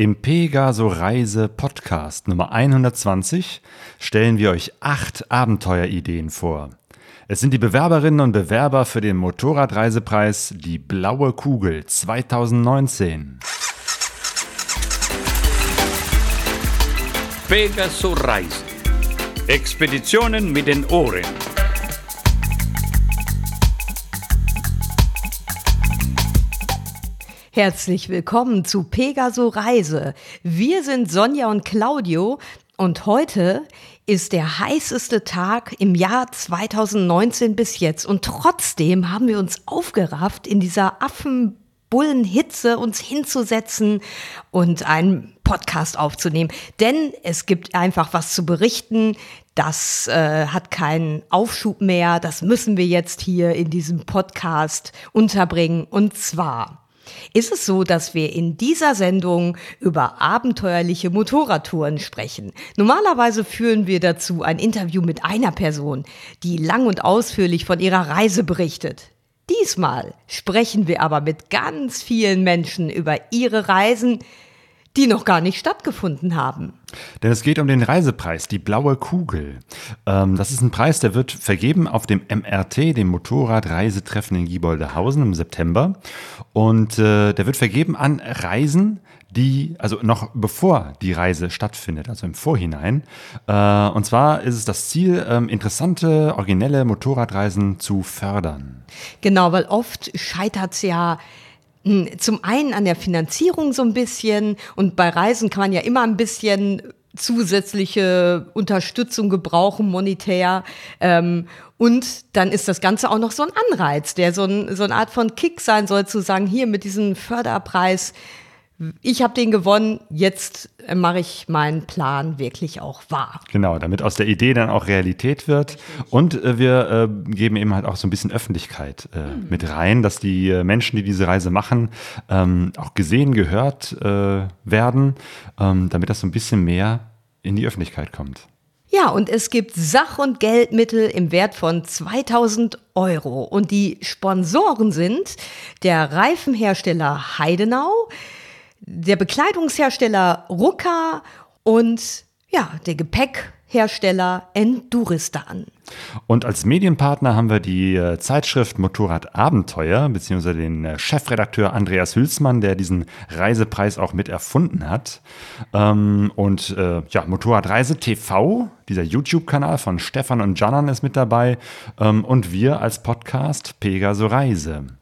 Im Pegaso Reise Podcast Nummer 120 stellen wir euch acht Abenteuerideen vor. Es sind die Bewerberinnen und Bewerber für den Motorradreisepreis Die Blaue Kugel 2019. Pegaso Reise. Expeditionen mit den Ohren. Herzlich willkommen zu Pegaso Reise. Wir sind Sonja und Claudio und heute ist der heißeste Tag im Jahr 2019 bis jetzt. Und trotzdem haben wir uns aufgerafft, in dieser Affenbullenhitze uns hinzusetzen und einen Podcast aufzunehmen. Denn es gibt einfach was zu berichten. Das äh, hat keinen Aufschub mehr. Das müssen wir jetzt hier in diesem Podcast unterbringen. Und zwar ist es so, dass wir in dieser Sendung über abenteuerliche Motorradtouren sprechen. Normalerweise führen wir dazu ein Interview mit einer Person, die lang und ausführlich von ihrer Reise berichtet. Diesmal sprechen wir aber mit ganz vielen Menschen über ihre Reisen, die noch gar nicht stattgefunden haben. Denn es geht um den Reisepreis, die blaue Kugel. Ähm, das ist ein Preis, der wird vergeben auf dem MRT, dem Motorradreisetreffen in Gieboldehausen im September. Und äh, der wird vergeben an Reisen, die, also noch bevor die Reise stattfindet, also im Vorhinein. Äh, und zwar ist es das Ziel, ähm, interessante, originelle Motorradreisen zu fördern. Genau, weil oft scheitert es ja zum einen an der Finanzierung so ein bisschen und bei Reisen kann man ja immer ein bisschen zusätzliche Unterstützung gebrauchen, monetär. Ähm, und dann ist das Ganze auch noch so ein Anreiz, der so, ein, so eine Art von Kick sein soll, zu sagen, hier mit diesem Förderpreis ich habe den gewonnen, jetzt äh, mache ich meinen Plan wirklich auch wahr. Genau, damit aus der Idee dann auch Realität wird. Und äh, wir äh, geben eben halt auch so ein bisschen Öffentlichkeit äh, mhm. mit rein, dass die äh, Menschen, die diese Reise machen, ähm, auch gesehen, gehört äh, werden, ähm, damit das so ein bisschen mehr in die Öffentlichkeit kommt. Ja, und es gibt Sach- und Geldmittel im Wert von 2000 Euro. Und die Sponsoren sind der Reifenhersteller Heidenau, der Bekleidungshersteller Ruka und ja, der Gepäckhersteller Enduristan. Und als Medienpartner haben wir die äh, Zeitschrift Motorrad Abenteuer, beziehungsweise den äh, Chefredakteur Andreas Hülsmann, der diesen Reisepreis auch mit erfunden hat. Ähm, und äh, ja, Motorradreise TV, dieser YouTube-Kanal von Stefan und Janan ist mit dabei. Ähm, und wir als Podcast Pegaso Reise.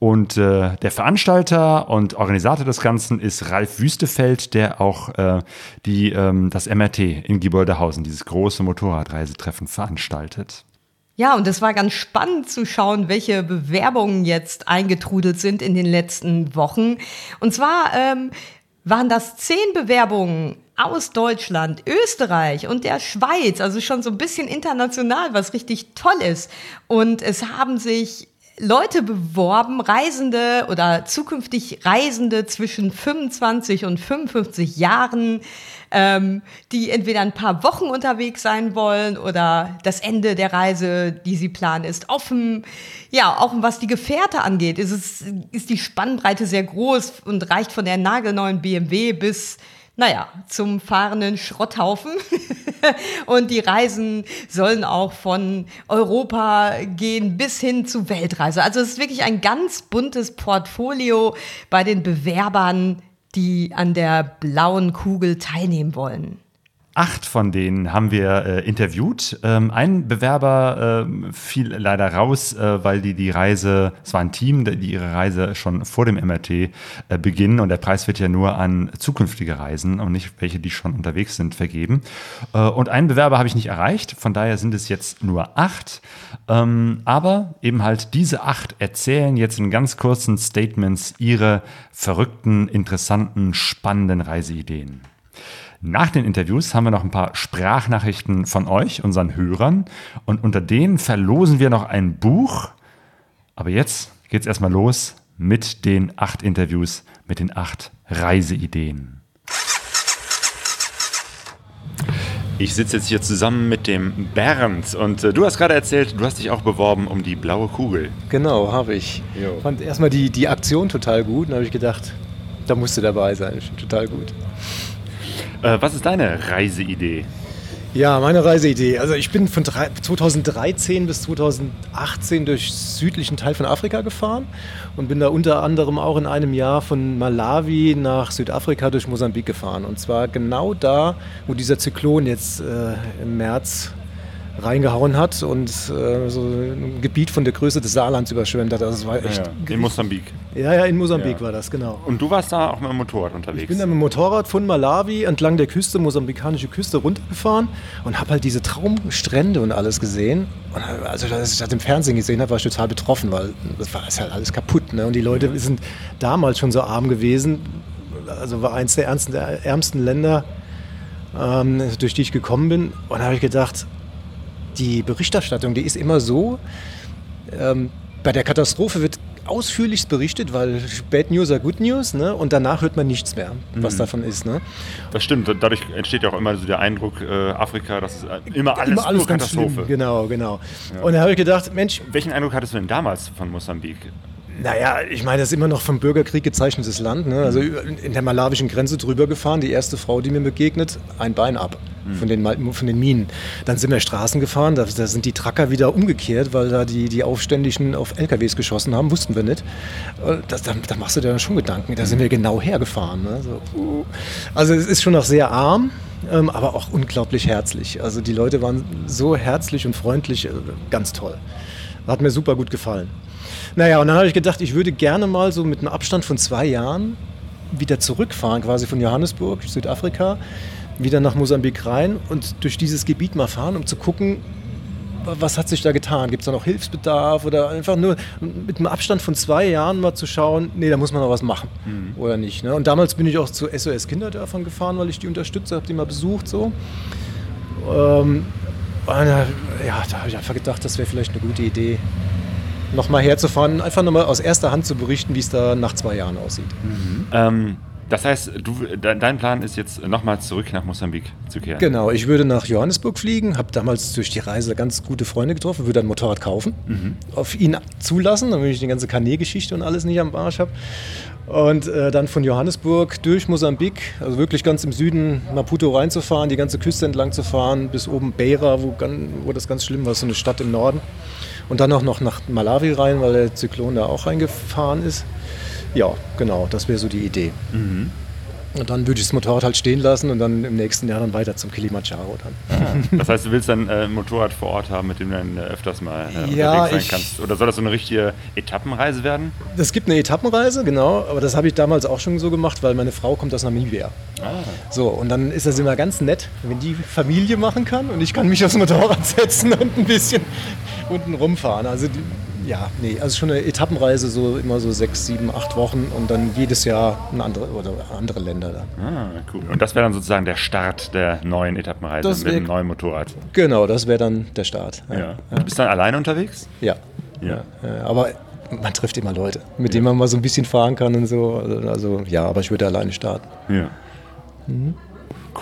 Und äh, der Veranstalter und Organisator des Ganzen ist Ralf Wüstefeld, der auch äh, die, ähm, das MRT in Gieboldehausen, dieses große Motorradreisetreffen, veranstaltet. Ja, und es war ganz spannend zu schauen, welche Bewerbungen jetzt eingetrudelt sind in den letzten Wochen. Und zwar ähm, waren das zehn Bewerbungen aus Deutschland, Österreich und der Schweiz, also schon so ein bisschen international, was richtig toll ist. Und es haben sich Leute beworben, Reisende oder zukünftig Reisende zwischen 25 und 55 Jahren, ähm, die entweder ein paar Wochen unterwegs sein wollen oder das Ende der Reise, die sie planen, ist offen. Ja, auch was die Gefährte angeht, ist, es, ist die Spannbreite sehr groß und reicht von der nagelneuen BMW bis naja, zum fahrenden Schrotthaufen. und die Reisen sollen auch von Europa gehen bis hin zu Weltreise. Also es ist wirklich ein ganz buntes Portfolio bei den Bewerbern, die an der blauen Kugel teilnehmen wollen. Acht von denen haben wir äh, interviewt. Ähm, ein Bewerber äh, fiel leider raus, äh, weil die die Reise, es war ein Team, die ihre Reise schon vor dem MRT äh, beginnen und der Preis wird ja nur an zukünftige Reisen und nicht welche, die schon unterwegs sind, vergeben. Äh, und einen Bewerber habe ich nicht erreicht, von daher sind es jetzt nur acht. Ähm, aber eben halt diese acht erzählen jetzt in ganz kurzen Statements ihre verrückten, interessanten, spannenden Reiseideen. Nach den Interviews haben wir noch ein paar Sprachnachrichten von euch, unseren Hörern. Und unter denen verlosen wir noch ein Buch. Aber jetzt geht es erstmal los mit den acht Interviews, mit den acht Reiseideen. Ich sitze jetzt hier zusammen mit dem Bernd und äh, du hast gerade erzählt, du hast dich auch beworben um die blaue Kugel. Genau, habe ich. Ich fand erstmal die, die Aktion total gut und habe ich gedacht, da musst du dabei sein. Total gut. Äh, was ist deine Reiseidee? Ja, meine Reiseidee. Also ich bin von 2013 bis 2018 durch südlichen Teil von Afrika gefahren und bin da unter anderem auch in einem Jahr von Malawi nach Südafrika durch Mosambik gefahren. Und zwar genau da, wo dieser Zyklon jetzt äh, im März reingehauen hat und äh, so ein Gebiet von der Größe des Saarlands überschwemmt hat. Also es war echt ja, in Mosambik. Ja, ja, in Mosambik ja. war das, genau. Und du warst da auch mit dem Motorrad unterwegs? Ich bin da mit dem Motorrad von Malawi entlang der Küste, mosambikanische Küste, runtergefahren und habe halt diese Traumstrände und alles gesehen. Und also, als ich das im Fernsehen gesehen habe, war ich total betroffen, weil das war ist halt alles kaputt. Ne? Und die Leute sind damals schon so arm gewesen. Also war eins der ärmsten, der ärmsten Länder, ähm, durch die ich gekommen bin. Und da habe ich gedacht, die Berichterstattung, die ist immer so, ähm, bei der Katastrophe wird ausführlichst berichtet, weil Bad News are Good News, ne? und danach hört man nichts mehr, was mhm. davon ist. Ne? Das stimmt, dadurch entsteht ja auch immer so der Eindruck, äh, Afrika, das ist immer alles, immer alles Katastrophe. Schlimm. Genau, genau. Ja. Und da habe ich gedacht, Mensch. Welchen Eindruck hattest du denn damals von Mosambik? Naja, ich meine, das ist immer noch vom Bürgerkrieg gezeichnetes Land. Ne? Also in der malawischen Grenze drüber gefahren, die erste Frau, die mir begegnet, ein Bein ab von, den, von den Minen. Dann sind wir Straßen gefahren, da, da, sind die Tracker wieder umgekehrt, weil da die, die Aufständischen auf LKWs geschossen haben, wussten wir nicht. Äh, das, da, da, machst du dir dann schon Gedanken, da sind wir genau hergefahren. Ne? So, uh. Also es ist schon noch sehr arm, ähm, aber auch unglaublich herzlich. Also die Leute waren so herzlich und freundlich, äh, ganz toll. Hat mir super gut gefallen. Naja, und dann habe ich gedacht, ich würde gerne mal so mit einem Abstand von zwei Jahren wieder zurückfahren, quasi von Johannesburg, Südafrika, wieder nach Mosambik rein und durch dieses Gebiet mal fahren, um zu gucken, was hat sich da getan? Gibt es da noch Hilfsbedarf oder einfach nur mit einem Abstand von zwei Jahren mal zu schauen, nee, da muss man noch was machen mhm. oder nicht. Ne? Und damals bin ich auch zu SOS Kinderdörfern gefahren, weil ich die unterstütze, habe die mal besucht so. Ähm, ja, da habe ich einfach gedacht, das wäre vielleicht eine gute Idee, nochmal herzufahren, einfach nochmal aus erster Hand zu berichten, wie es da nach zwei Jahren aussieht. Mhm. Ähm, das heißt, du, dein Plan ist jetzt nochmal zurück nach Mosambik zu kehren? Genau, ich würde nach Johannesburg fliegen, habe damals durch die Reise ganz gute Freunde getroffen, würde ein Motorrad kaufen, mhm. auf ihn zulassen, damit ich die ganze Kanä-Geschichte und alles nicht am Arsch habe. Und äh, dann von Johannesburg durch Mosambik, also wirklich ganz im Süden Maputo reinzufahren, die ganze Küste entlang zu fahren, bis oben Beira, wo, wo das ganz schlimm war, so eine Stadt im Norden. Und dann auch noch nach Malawi rein, weil der Zyklon da auch reingefahren ist. Ja, genau, das wäre so die Idee. Mhm. Und dann würde ich das Motorrad halt stehen lassen und dann im nächsten Jahr dann weiter zum Kilimanjaro dann. Ah, das heißt, du willst dann äh, ein Motorrad vor Ort haben, mit dem du dann äh, öfters mal äh, ja, unterwegs sein kannst? Oder soll das so eine richtige Etappenreise werden? Das gibt eine Etappenreise, genau. Aber das habe ich damals auch schon so gemacht, weil meine Frau kommt aus Namibia. Ah. So, und dann ist das immer ganz nett, wenn die Familie machen kann und ich kann mich aufs Motorrad setzen und ein bisschen unten rumfahren. Also die, ja, nee, also schon eine Etappenreise, so immer so sechs, sieben, acht Wochen und dann jedes Jahr eine andere, oder andere Länder dann. Ah, cool. Und das wäre dann sozusagen der Start der neuen Etappenreise das mit dem neuen Motorrad. Genau, das wäre dann der Start. Ja. ja. Du bist dann alleine unterwegs? Ja. ja. ja. Aber man trifft immer Leute, mit denen man mal so ein bisschen fahren kann und so. Also ja, aber ich würde alleine starten. Ja. Mhm.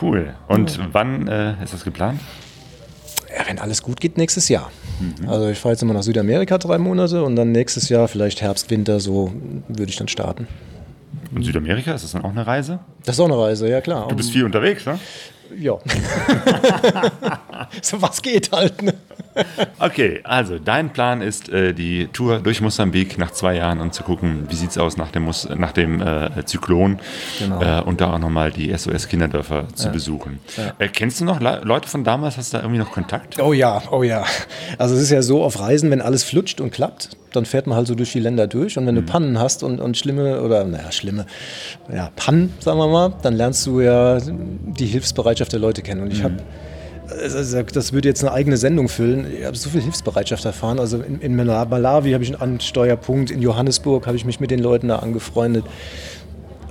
Cool. Und wann äh, ist das geplant? Ja, wenn alles gut geht, nächstes Jahr. Mhm. Also ich fahre jetzt immer nach Südamerika drei Monate und dann nächstes Jahr, vielleicht Herbst, Winter, so würde ich dann starten. Und Südamerika, ist das dann auch eine Reise? Das ist auch eine Reise, ja klar. Du bist viel unterwegs, ne? Ja. so was geht halt. Ne? Okay, also dein Plan ist äh, die Tour durch Mosambik nach zwei Jahren und zu gucken, wie sieht es aus nach dem, Mus nach dem äh, Zyklon genau. äh, und da auch nochmal die SOS-Kinderdörfer zu ja. besuchen. Ja. Äh, kennst du noch Le Leute von damals? Hast du da irgendwie noch Kontakt? Oh ja, oh ja. Also es ist ja so auf Reisen, wenn alles flutscht und klappt, dann fährt man halt so durch die Länder durch und wenn mhm. du Pannen hast und, und schlimme oder naja, schlimme ja, Pannen, sagen wir mal, dann lernst du ja die Hilfsbereitschaft der Leute kennen. Und ich mhm. habe das würde jetzt eine eigene Sendung füllen. Ich habe so viel Hilfsbereitschaft erfahren. Also in, in Malawi habe ich einen Ansteuerpunkt, in Johannesburg habe ich mich mit den Leuten da angefreundet.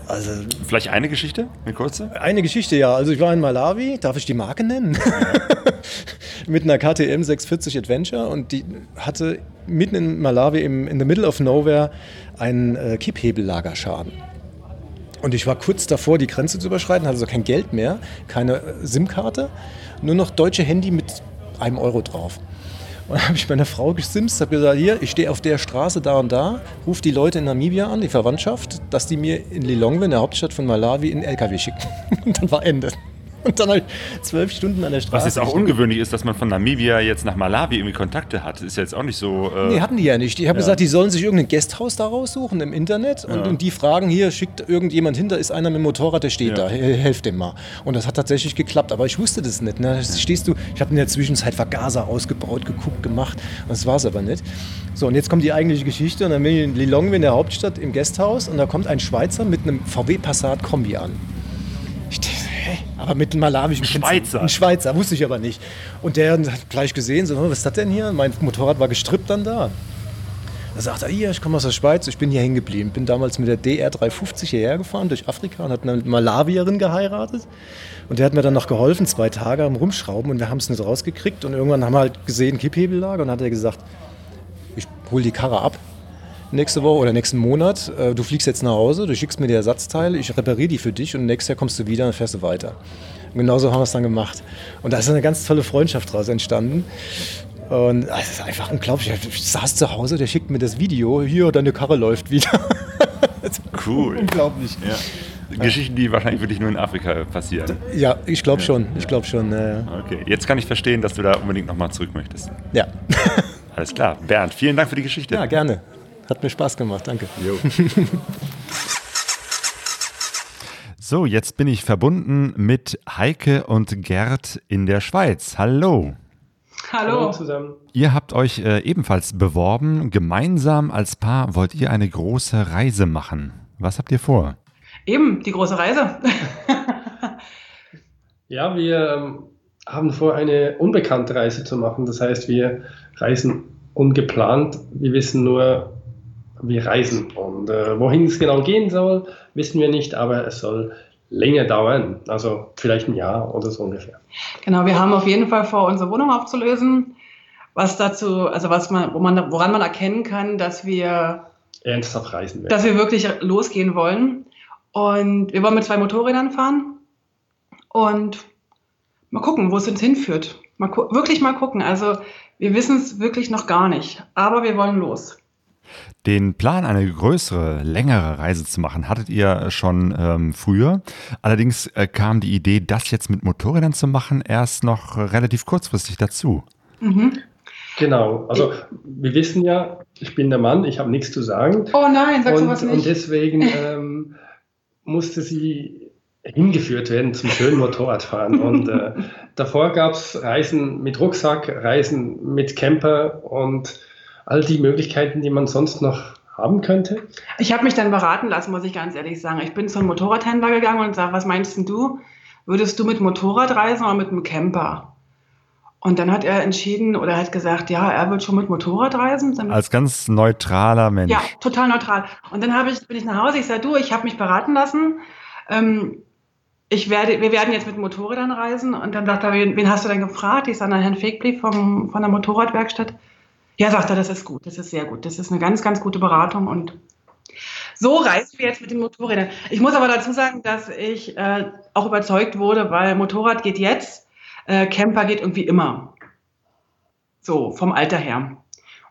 Also, Vielleicht eine Geschichte, eine kurze? Eine Geschichte, ja. Also ich war in Malawi, darf ich die Marke nennen? Mit einer KTM 640 Adventure und die hatte mitten in Malawi im, in the middle of nowhere einen äh, Kipphebellagerschaden. Und ich war kurz davor, die Grenze zu überschreiten, hatte also kein Geld mehr, keine äh, SIM-Karte nur noch deutsche Handy mit einem Euro drauf. Und dann habe ich meine Frau gesimst, habe gesagt, hier, ich stehe auf der Straße da und da, rufe die Leute in Namibia an, die Verwandtschaft, dass die mir in Lilongwe, in der Hauptstadt von Malawi, einen LKW schicken. Und dann war Ende. Und dann habe ich zwölf Stunden an der Straße. Was jetzt auch ungewöhnlich ist, dass man von Namibia jetzt nach Malawi irgendwie Kontakte hat. Ist ja jetzt auch nicht so. Äh nee, hatten die ja nicht. Ich habe ja. gesagt, die sollen sich irgendein Gasthaus da raussuchen im Internet und, ja. und, die fragen hier, schickt irgendjemand hin, da ist einer mit dem Motorrad, der steht ja. da, helft dem mal. Und das hat tatsächlich geklappt, aber ich wusste das nicht. Ne? Stehst du, ich habe in der Zwischenzeit Vergaser ausgebaut, geguckt, gemacht und das war es aber nicht. So, und jetzt kommt die eigentliche Geschichte und dann bin ich in Lilongwe in der Hauptstadt im Gasthaus und da kommt ein Schweizer mit einem VW Passat Kombi an. Hä? Aber mit einem malawischen ein Schweizer. Ein Schweizer, wusste ich aber nicht. Und der hat gleich gesehen, so, was ist das denn hier? Mein Motorrad war gestrippt dann da. Da sagt er, hier, ich komme aus der Schweiz, ich bin hier hängen geblieben. Bin damals mit der DR350 hierher gefahren durch Afrika und hat eine Malawierin geheiratet. Und der hat mir dann noch geholfen, zwei Tage am Rumschrauben und wir haben es nicht rausgekriegt. Und irgendwann haben wir halt gesehen, Kipphebellage und hat er gesagt, ich hole die Karre ab nächste Woche oder nächsten Monat. Äh, du fliegst jetzt nach Hause, du schickst mir die Ersatzteile, ich repariere die für dich und nächstes Jahr kommst du wieder und fährst du weiter. Und genauso haben wir es dann gemacht. Und da ist eine ganz tolle Freundschaft daraus entstanden. Und es ist einfach unglaublich. Ich saß zu Hause, der schickt mir das Video, hier, deine Karre läuft wieder. cool. Unglaublich. Ja. Geschichten, die wahrscheinlich wirklich nur in Afrika passieren. Ja, ich glaube schon. Ich glaube schon. Äh okay, jetzt kann ich verstehen, dass du da unbedingt nochmal zurück möchtest. Ja. Alles klar. Bernd, vielen Dank für die Geschichte. Ja, gerne. Hat mir Spaß gemacht, danke. so, jetzt bin ich verbunden mit Heike und Gerd in der Schweiz. Hallo. Hallo. Hallo zusammen. Ihr habt euch äh, ebenfalls beworben. Gemeinsam als Paar wollt ihr eine große Reise machen. Was habt ihr vor? Eben, die große Reise. ja, wir ähm, haben vor, eine unbekannte Reise zu machen. Das heißt, wir reisen ungeplant. Wir wissen nur, wir reisen. Und äh, wohin es genau gehen soll, wissen wir nicht, aber es soll länger dauern, also vielleicht ein Jahr oder so ungefähr. Genau, wir haben auf jeden Fall vor, unsere Wohnung aufzulösen, was dazu, also was man, wo man, woran man erkennen kann, dass wir ernsthaft reisen werden. Dass wir wirklich losgehen wollen. Und wir wollen mit zwei Motorrädern fahren und mal gucken, wo es uns hinführt. Mal wirklich mal gucken. Also wir wissen es wirklich noch gar nicht, aber wir wollen los. Den Plan, eine größere, längere Reise zu machen, hattet ihr schon ähm, früher. Allerdings äh, kam die Idee, das jetzt mit Motorrädern zu machen, erst noch relativ kurzfristig dazu. Mhm. Genau, also wir wissen ja, ich bin der Mann, ich habe nichts zu sagen. Oh nein, sagst und, du was nicht. Und deswegen ähm, musste sie hingeführt werden zum schönen Motorradfahren. und äh, davor gab es Reisen mit Rucksack, Reisen mit Camper und all die Möglichkeiten, die man sonst noch haben könnte? Ich habe mich dann beraten lassen, muss ich ganz ehrlich sagen. Ich bin zu einem Motorradhändler gegangen und sage, was meinst du? Würdest du mit Motorrad reisen oder mit einem Camper? Und dann hat er entschieden oder hat gesagt, ja, er wird schon mit Motorrad reisen. Als ganz neutraler Mensch. Ja, total neutral. Und dann ich, bin ich nach Hause, ich sage, du, ich habe mich beraten lassen. Ähm, ich werde, wir werden jetzt mit Motorrädern reisen. Und dann sagt er, wen, wen hast du denn gefragt? Ich sage, Herrn Fegblieb vom, von der Motorradwerkstatt. Ja, sagt er, das ist gut, das ist sehr gut. Das ist eine ganz, ganz gute Beratung und so reisen wir jetzt mit den Motorrädern. Ich muss aber dazu sagen, dass ich äh, auch überzeugt wurde, weil Motorrad geht jetzt, äh, Camper geht irgendwie immer. So, vom Alter her.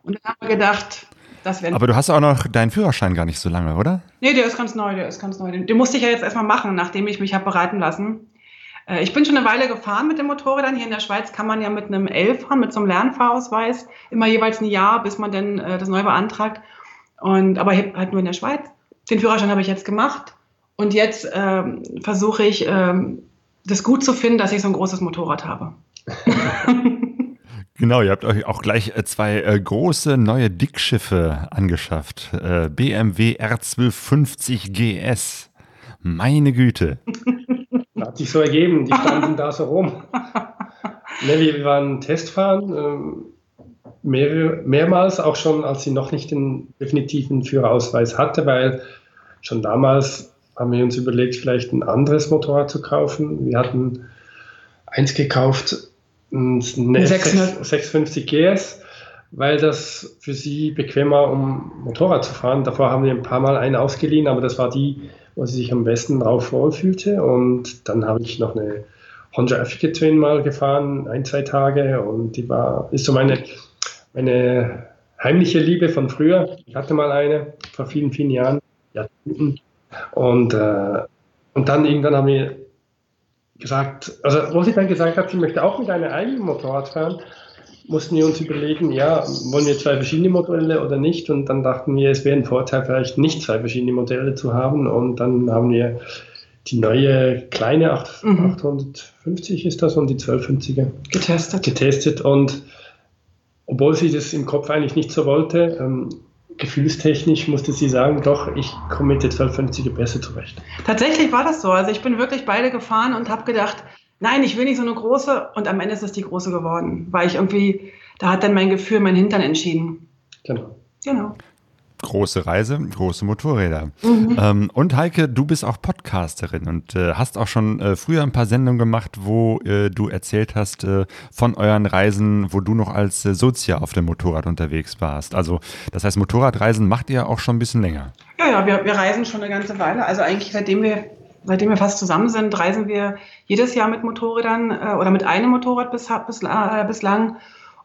Und dann haben wir gedacht, das wäre. Aber du hast auch noch deinen Führerschein gar nicht so lange, oder? Nee, der ist ganz neu, der ist ganz neu. Den, den musste ich ja jetzt erstmal machen, nachdem ich mich habe beraten lassen. Äh, ich bin schon eine Weile gefahren mit den Motorrädern. Hier in der Schweiz kann man ja mit einem L fahren, mit so einem Lernfahrausweis, immer jeweils ein Jahr, bis man dann äh, das neu beantragt. Und, aber halt nur in der Schweiz. Den Führerschein habe ich jetzt gemacht. Und jetzt ähm, versuche ich, ähm, das gut zu finden, dass ich so ein großes Motorrad habe. Genau, ihr habt euch auch gleich äh, zwei äh, große neue Dickschiffe angeschafft. Äh, BMW R1250 GS. Meine Güte. Hat sich so ergeben, die standen da so rum. Ne, wir waren Testfahren, ähm, mehr, mehrmals, auch schon, als sie noch nicht den definitiven Führerausweis hatte, weil schon damals haben wir uns überlegt, vielleicht ein anderes Motorrad zu kaufen. Wir hatten eins gekauft, ein 650 GS, weil das für sie bequemer, um Motorrad zu fahren. Davor haben wir ein paar Mal einen ausgeliehen, aber das war die wo sie sich am besten drauf wohlfühlte. Und dann habe ich noch eine Honda Africa Twin mal gefahren, ein, zwei Tage. Und die war, ist so meine meine heimliche Liebe von früher. Ich hatte mal eine vor vielen, vielen Jahren, Jahrzehnten. Und, äh, und dann irgendwann haben wir gesagt, also wo sie dann gesagt hat, sie möchte auch mit einem eigenen Motorrad fahren, mussten wir uns überlegen, ja, wollen wir zwei verschiedene Modelle oder nicht? Und dann dachten wir, es wäre ein Vorteil, vielleicht nicht zwei verschiedene Modelle zu haben. Und dann haben wir die neue kleine 8, mhm. 850 ist das und die 1250er getestet. getestet. Und obwohl sie das im Kopf eigentlich nicht so wollte, ähm, gefühlstechnisch musste sie sagen, doch, ich komme mit der 1250er besser zurecht. Tatsächlich war das so. Also ich bin wirklich beide gefahren und habe gedacht, nein, ich will nicht so eine große. Und am Ende ist es die große geworden, weil ich irgendwie, da hat dann mein Gefühl, mein Hintern entschieden. Genau. Genau. Große Reise, große Motorräder. Mhm. Ähm, und Heike, du bist auch Podcasterin und äh, hast auch schon äh, früher ein paar Sendungen gemacht, wo äh, du erzählt hast äh, von euren Reisen, wo du noch als äh, Sozia auf dem Motorrad unterwegs warst. Also das heißt, Motorradreisen macht ihr auch schon ein bisschen länger. Ja, ja, wir, wir reisen schon eine ganze Weile. Also eigentlich seitdem wir seitdem wir fast zusammen sind, reisen wir jedes Jahr mit Motorrädern äh, oder mit einem Motorrad bis, bis, äh, bislang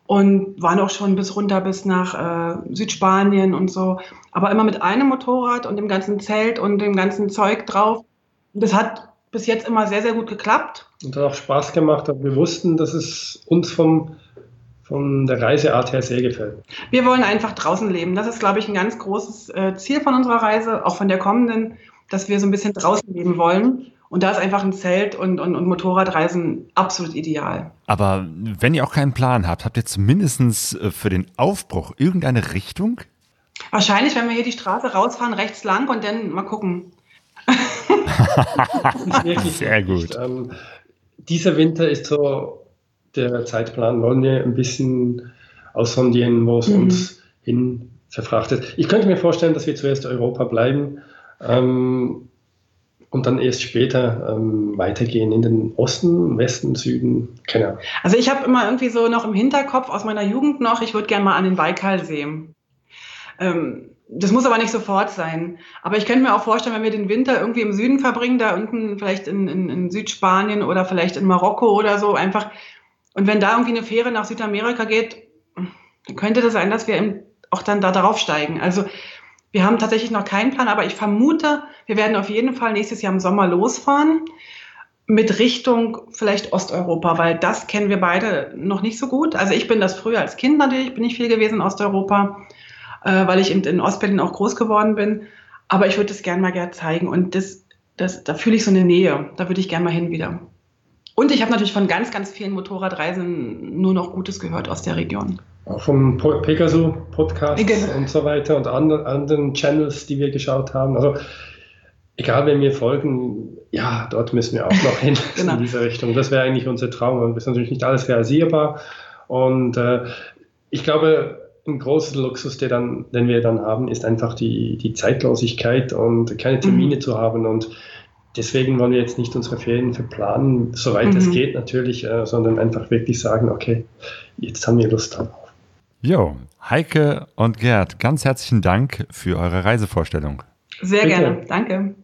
und waren auch schon bis runter bis nach äh, Südspanien und so. Aber immer mit einem Motorrad und dem ganzen Zelt und dem ganzen Zeug drauf. Das hat bis jetzt immer sehr, sehr gut geklappt. Und hat auch Spaß gemacht. Aber wir wussten, dass es uns vom, von der Reiseart her sehr gefällt. Wir wollen einfach draußen leben. Das ist, glaube ich, ein ganz großes äh, Ziel von unserer Reise, auch von der kommenden, dass wir so ein bisschen draußen leben wollen. Und da ist einfach ein Zelt und, und, und Motorradreisen absolut ideal. Aber wenn ihr auch keinen Plan habt, habt ihr zumindest äh, für den Aufbruch irgendeine Richtung? Wahrscheinlich, wenn wir hier die Straße rausfahren, rechts lang und dann mal gucken. Sehr gut. Ähm, dieser Winter ist so der Zeitplan. Wollen wir ein bisschen aussondieren, wo es mhm. uns hin verfrachtet. Ich könnte mir vorstellen, dass wir zuerst Europa bleiben. Ähm, und dann erst später ähm, weitergehen in den Osten, Westen, Süden, keine Ahnung. Also ich habe immer irgendwie so noch im Hinterkopf aus meiner Jugend noch, ich würde gerne mal an den Baikalsee. Ähm, das muss aber nicht sofort sein. Aber ich könnte mir auch vorstellen, wenn wir den Winter irgendwie im Süden verbringen, da unten vielleicht in, in, in Südspanien oder vielleicht in Marokko oder so, einfach. Und wenn da irgendwie eine Fähre nach Südamerika geht, könnte das sein, dass wir auch dann da drauf steigen. Also wir haben tatsächlich noch keinen Plan, aber ich vermute, wir werden auf jeden Fall nächstes Jahr im Sommer losfahren mit Richtung vielleicht Osteuropa, weil das kennen wir beide noch nicht so gut. Also ich bin das früher als Kind natürlich, bin ich viel gewesen in Osteuropa, äh, weil ich in Ostberlin auch groß geworden bin. Aber ich würde das gerne mal gerne zeigen und das, das, da fühle ich so eine Nähe. Da würde ich gerne mal hin wieder. Und ich habe natürlich von ganz, ganz vielen Motorradreisen nur noch Gutes gehört aus der Region auch vom Pegaso Podcast genau. und so weiter und anderen, anderen Channels, die wir geschaut haben. Also egal, wenn wir folgen, ja, dort müssen wir auch noch hin genau. in diese Richtung. Das wäre eigentlich unser Traum. Und das ist natürlich nicht alles realisierbar. Und äh, ich glaube, ein großer Luxus, der dann, den wir dann haben, ist einfach die, die Zeitlosigkeit und keine Termine mhm. zu haben. Und deswegen wollen wir jetzt nicht unsere Ferien verplanen, soweit es mhm. geht natürlich, äh, sondern einfach wirklich sagen, okay, jetzt haben wir Lust darauf. Jo, Heike und Gerd, ganz herzlichen Dank für eure Reisevorstellung. Sehr Bitte. gerne, danke.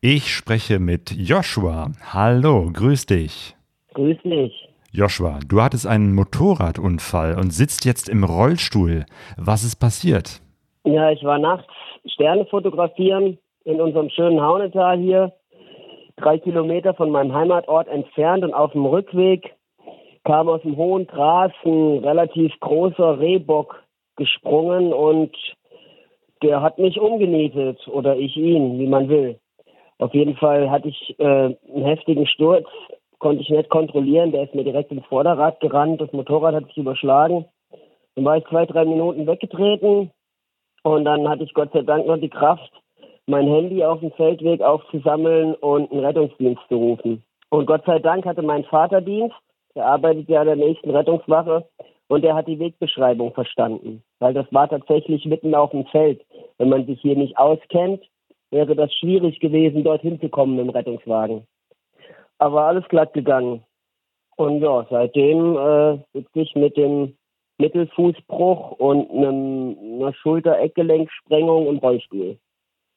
Ich spreche mit Joshua. Hallo, grüß dich. Grüß dich. Joshua, du hattest einen Motorradunfall und sitzt jetzt im Rollstuhl. Was ist passiert? Ja, ich war nachts Sterne fotografieren in unserem schönen Haunetal hier, drei Kilometer von meinem Heimatort entfernt und auf dem Rückweg kam aus dem hohen Gras ein relativ großer Rehbock gesprungen und der hat mich umgenietet oder ich ihn, wie man will. Auf jeden Fall hatte ich äh, einen heftigen Sturz, konnte ich nicht kontrollieren. Der ist mir direkt ins Vorderrad gerannt, das Motorrad hat sich überschlagen. Dann war ich zwei, drei Minuten weggetreten und dann hatte ich Gott sei Dank noch die Kraft, mein Handy auf dem Feldweg aufzusammeln und einen Rettungsdienst zu rufen. Und Gott sei Dank hatte mein Vater Dienst der arbeitet ja an der nächsten Rettungswache und der hat die Wegbeschreibung verstanden, weil das war tatsächlich mitten auf dem Feld. Wenn man sich hier nicht auskennt, wäre das schwierig gewesen, dorthin zu kommen im Rettungswagen. Aber alles glatt gegangen. Und ja, seitdem äh, sitze ich mit dem Mittelfußbruch und einem, einer Schulter-Eckgelenksprengung im Rollstuhl.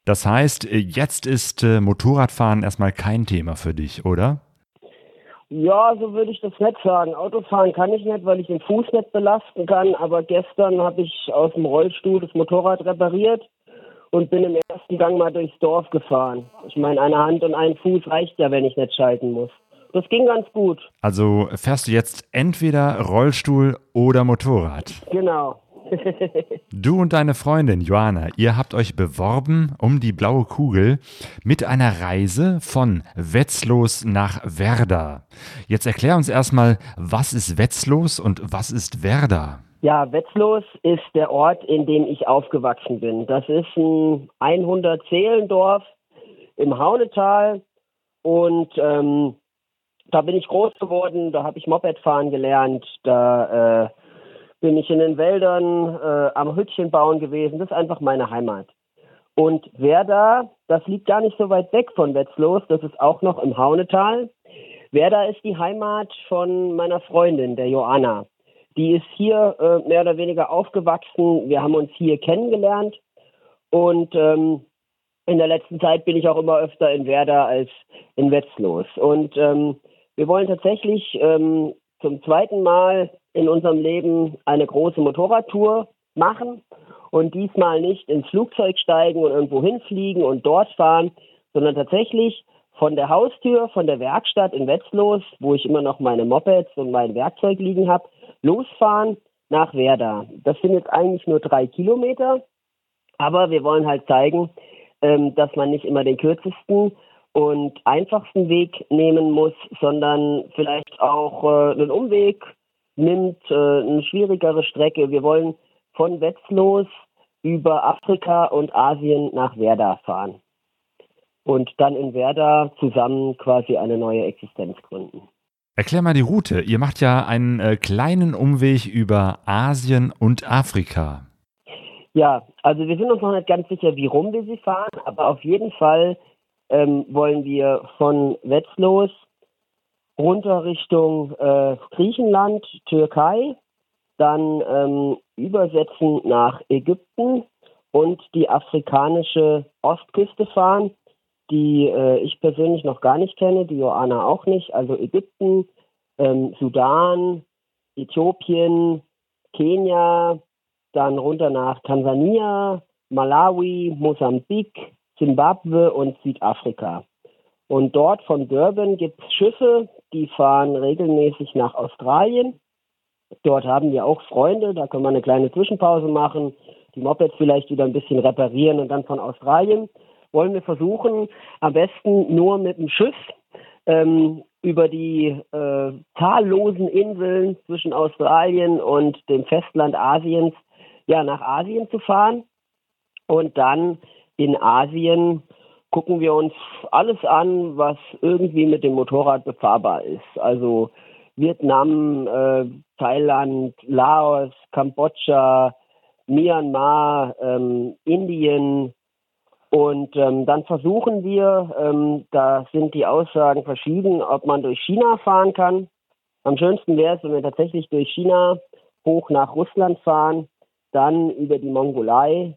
Das heißt, jetzt ist äh, Motorradfahren erstmal kein Thema für dich, oder? Ja, so würde ich das nicht sagen. Autofahren kann ich nicht, weil ich den Fuß nicht belasten kann. Aber gestern habe ich aus dem Rollstuhl das Motorrad repariert und bin im ersten Gang mal durchs Dorf gefahren. Ich meine, eine Hand und ein Fuß reicht ja, wenn ich nicht schalten muss. Das ging ganz gut. Also fährst du jetzt entweder Rollstuhl oder Motorrad? Genau. Du und deine Freundin Joanna, ihr habt euch beworben um die blaue Kugel mit einer Reise von Wetzlos nach Werder. Jetzt erklär uns erstmal, was ist Wetzlos und was ist Werder? Ja, Wetzlos ist der Ort, in dem ich aufgewachsen bin. Das ist ein 100 Seelendorf im Haunetal und ähm, da bin ich groß geworden, da habe ich Moped fahren gelernt, da äh, bin ich in den Wäldern äh, am Hütchen bauen gewesen. Das ist einfach meine Heimat. Und Werder, das liegt gar nicht so weit weg von Wetzlos, das ist auch noch im Haunetal. Werder ist die Heimat von meiner Freundin, der Joanna. Die ist hier äh, mehr oder weniger aufgewachsen. Wir haben uns hier kennengelernt. Und ähm, in der letzten Zeit bin ich auch immer öfter in Werder als in Wetzlos. Und ähm, wir wollen tatsächlich ähm, zum zweiten Mal in unserem Leben eine große Motorradtour machen und diesmal nicht ins Flugzeug steigen und irgendwo hinfliegen und dort fahren, sondern tatsächlich von der Haustür, von der Werkstatt in Wetzlos, wo ich immer noch meine Mopeds und mein Werkzeug liegen habe, losfahren nach Werder. Das sind jetzt eigentlich nur drei Kilometer, aber wir wollen halt zeigen, ähm, dass man nicht immer den kürzesten und einfachsten Weg nehmen muss, sondern vielleicht auch äh, einen Umweg nimmt, äh, eine schwierigere Strecke. Wir wollen von Wetzlos über Afrika und Asien nach Werder fahren und dann in Werder zusammen quasi eine neue Existenz gründen. Erklär mal die Route. Ihr macht ja einen äh, kleinen Umweg über Asien und Afrika. Ja, also wir sind uns noch nicht ganz sicher, wie rum wir sie fahren, aber auf jeden Fall ähm, wollen wir von Wetzlos runter Richtung äh, Griechenland, Türkei, dann ähm, übersetzen nach Ägypten und die afrikanische Ostküste fahren, die äh, ich persönlich noch gar nicht kenne, die Joanna auch nicht. Also Ägypten, ähm, Sudan, Äthiopien, Kenia, dann runter nach Tansania, Malawi, Mosambik, Zimbabwe und Südafrika. Und dort von Durban gibt es Schiffe, die fahren regelmäßig nach Australien. Dort haben wir auch Freunde, da können wir eine kleine Zwischenpause machen, die Mopeds vielleicht wieder ein bisschen reparieren und dann von Australien wollen wir versuchen, am besten nur mit dem Schiff ähm, über die äh, zahllosen Inseln zwischen Australien und dem Festland Asiens ja nach Asien zu fahren und dann in Asien gucken wir uns alles an, was irgendwie mit dem Motorrad befahrbar ist. Also Vietnam, äh, Thailand, Laos, Kambodscha, Myanmar, ähm, Indien. Und ähm, dann versuchen wir, ähm, da sind die Aussagen verschieden, ob man durch China fahren kann. Am schönsten wäre es, wenn wir tatsächlich durch China hoch nach Russland fahren, dann über die Mongolei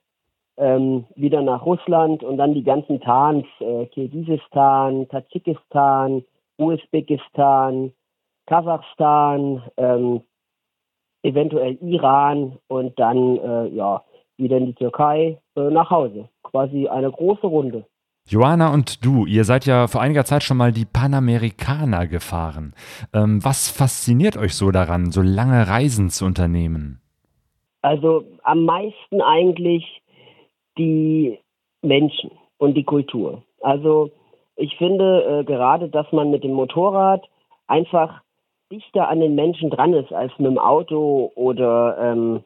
ähm, wieder nach Russland und dann die ganzen Tans, äh, Kirgisistan, Tadschikistan, Usbekistan, Kasachstan, ähm, eventuell Iran und dann äh, ja wieder in die Türkei äh, nach Hause. Quasi eine große Runde. Joanna und du, ihr seid ja vor einiger Zeit schon mal die Panamerikaner gefahren. Ähm, was fasziniert euch so daran, so lange Reisen zu unternehmen? Also am meisten eigentlich die Menschen und die Kultur. Also ich finde äh, gerade, dass man mit dem Motorrad einfach dichter an den Menschen dran ist als mit dem Auto oder ähm,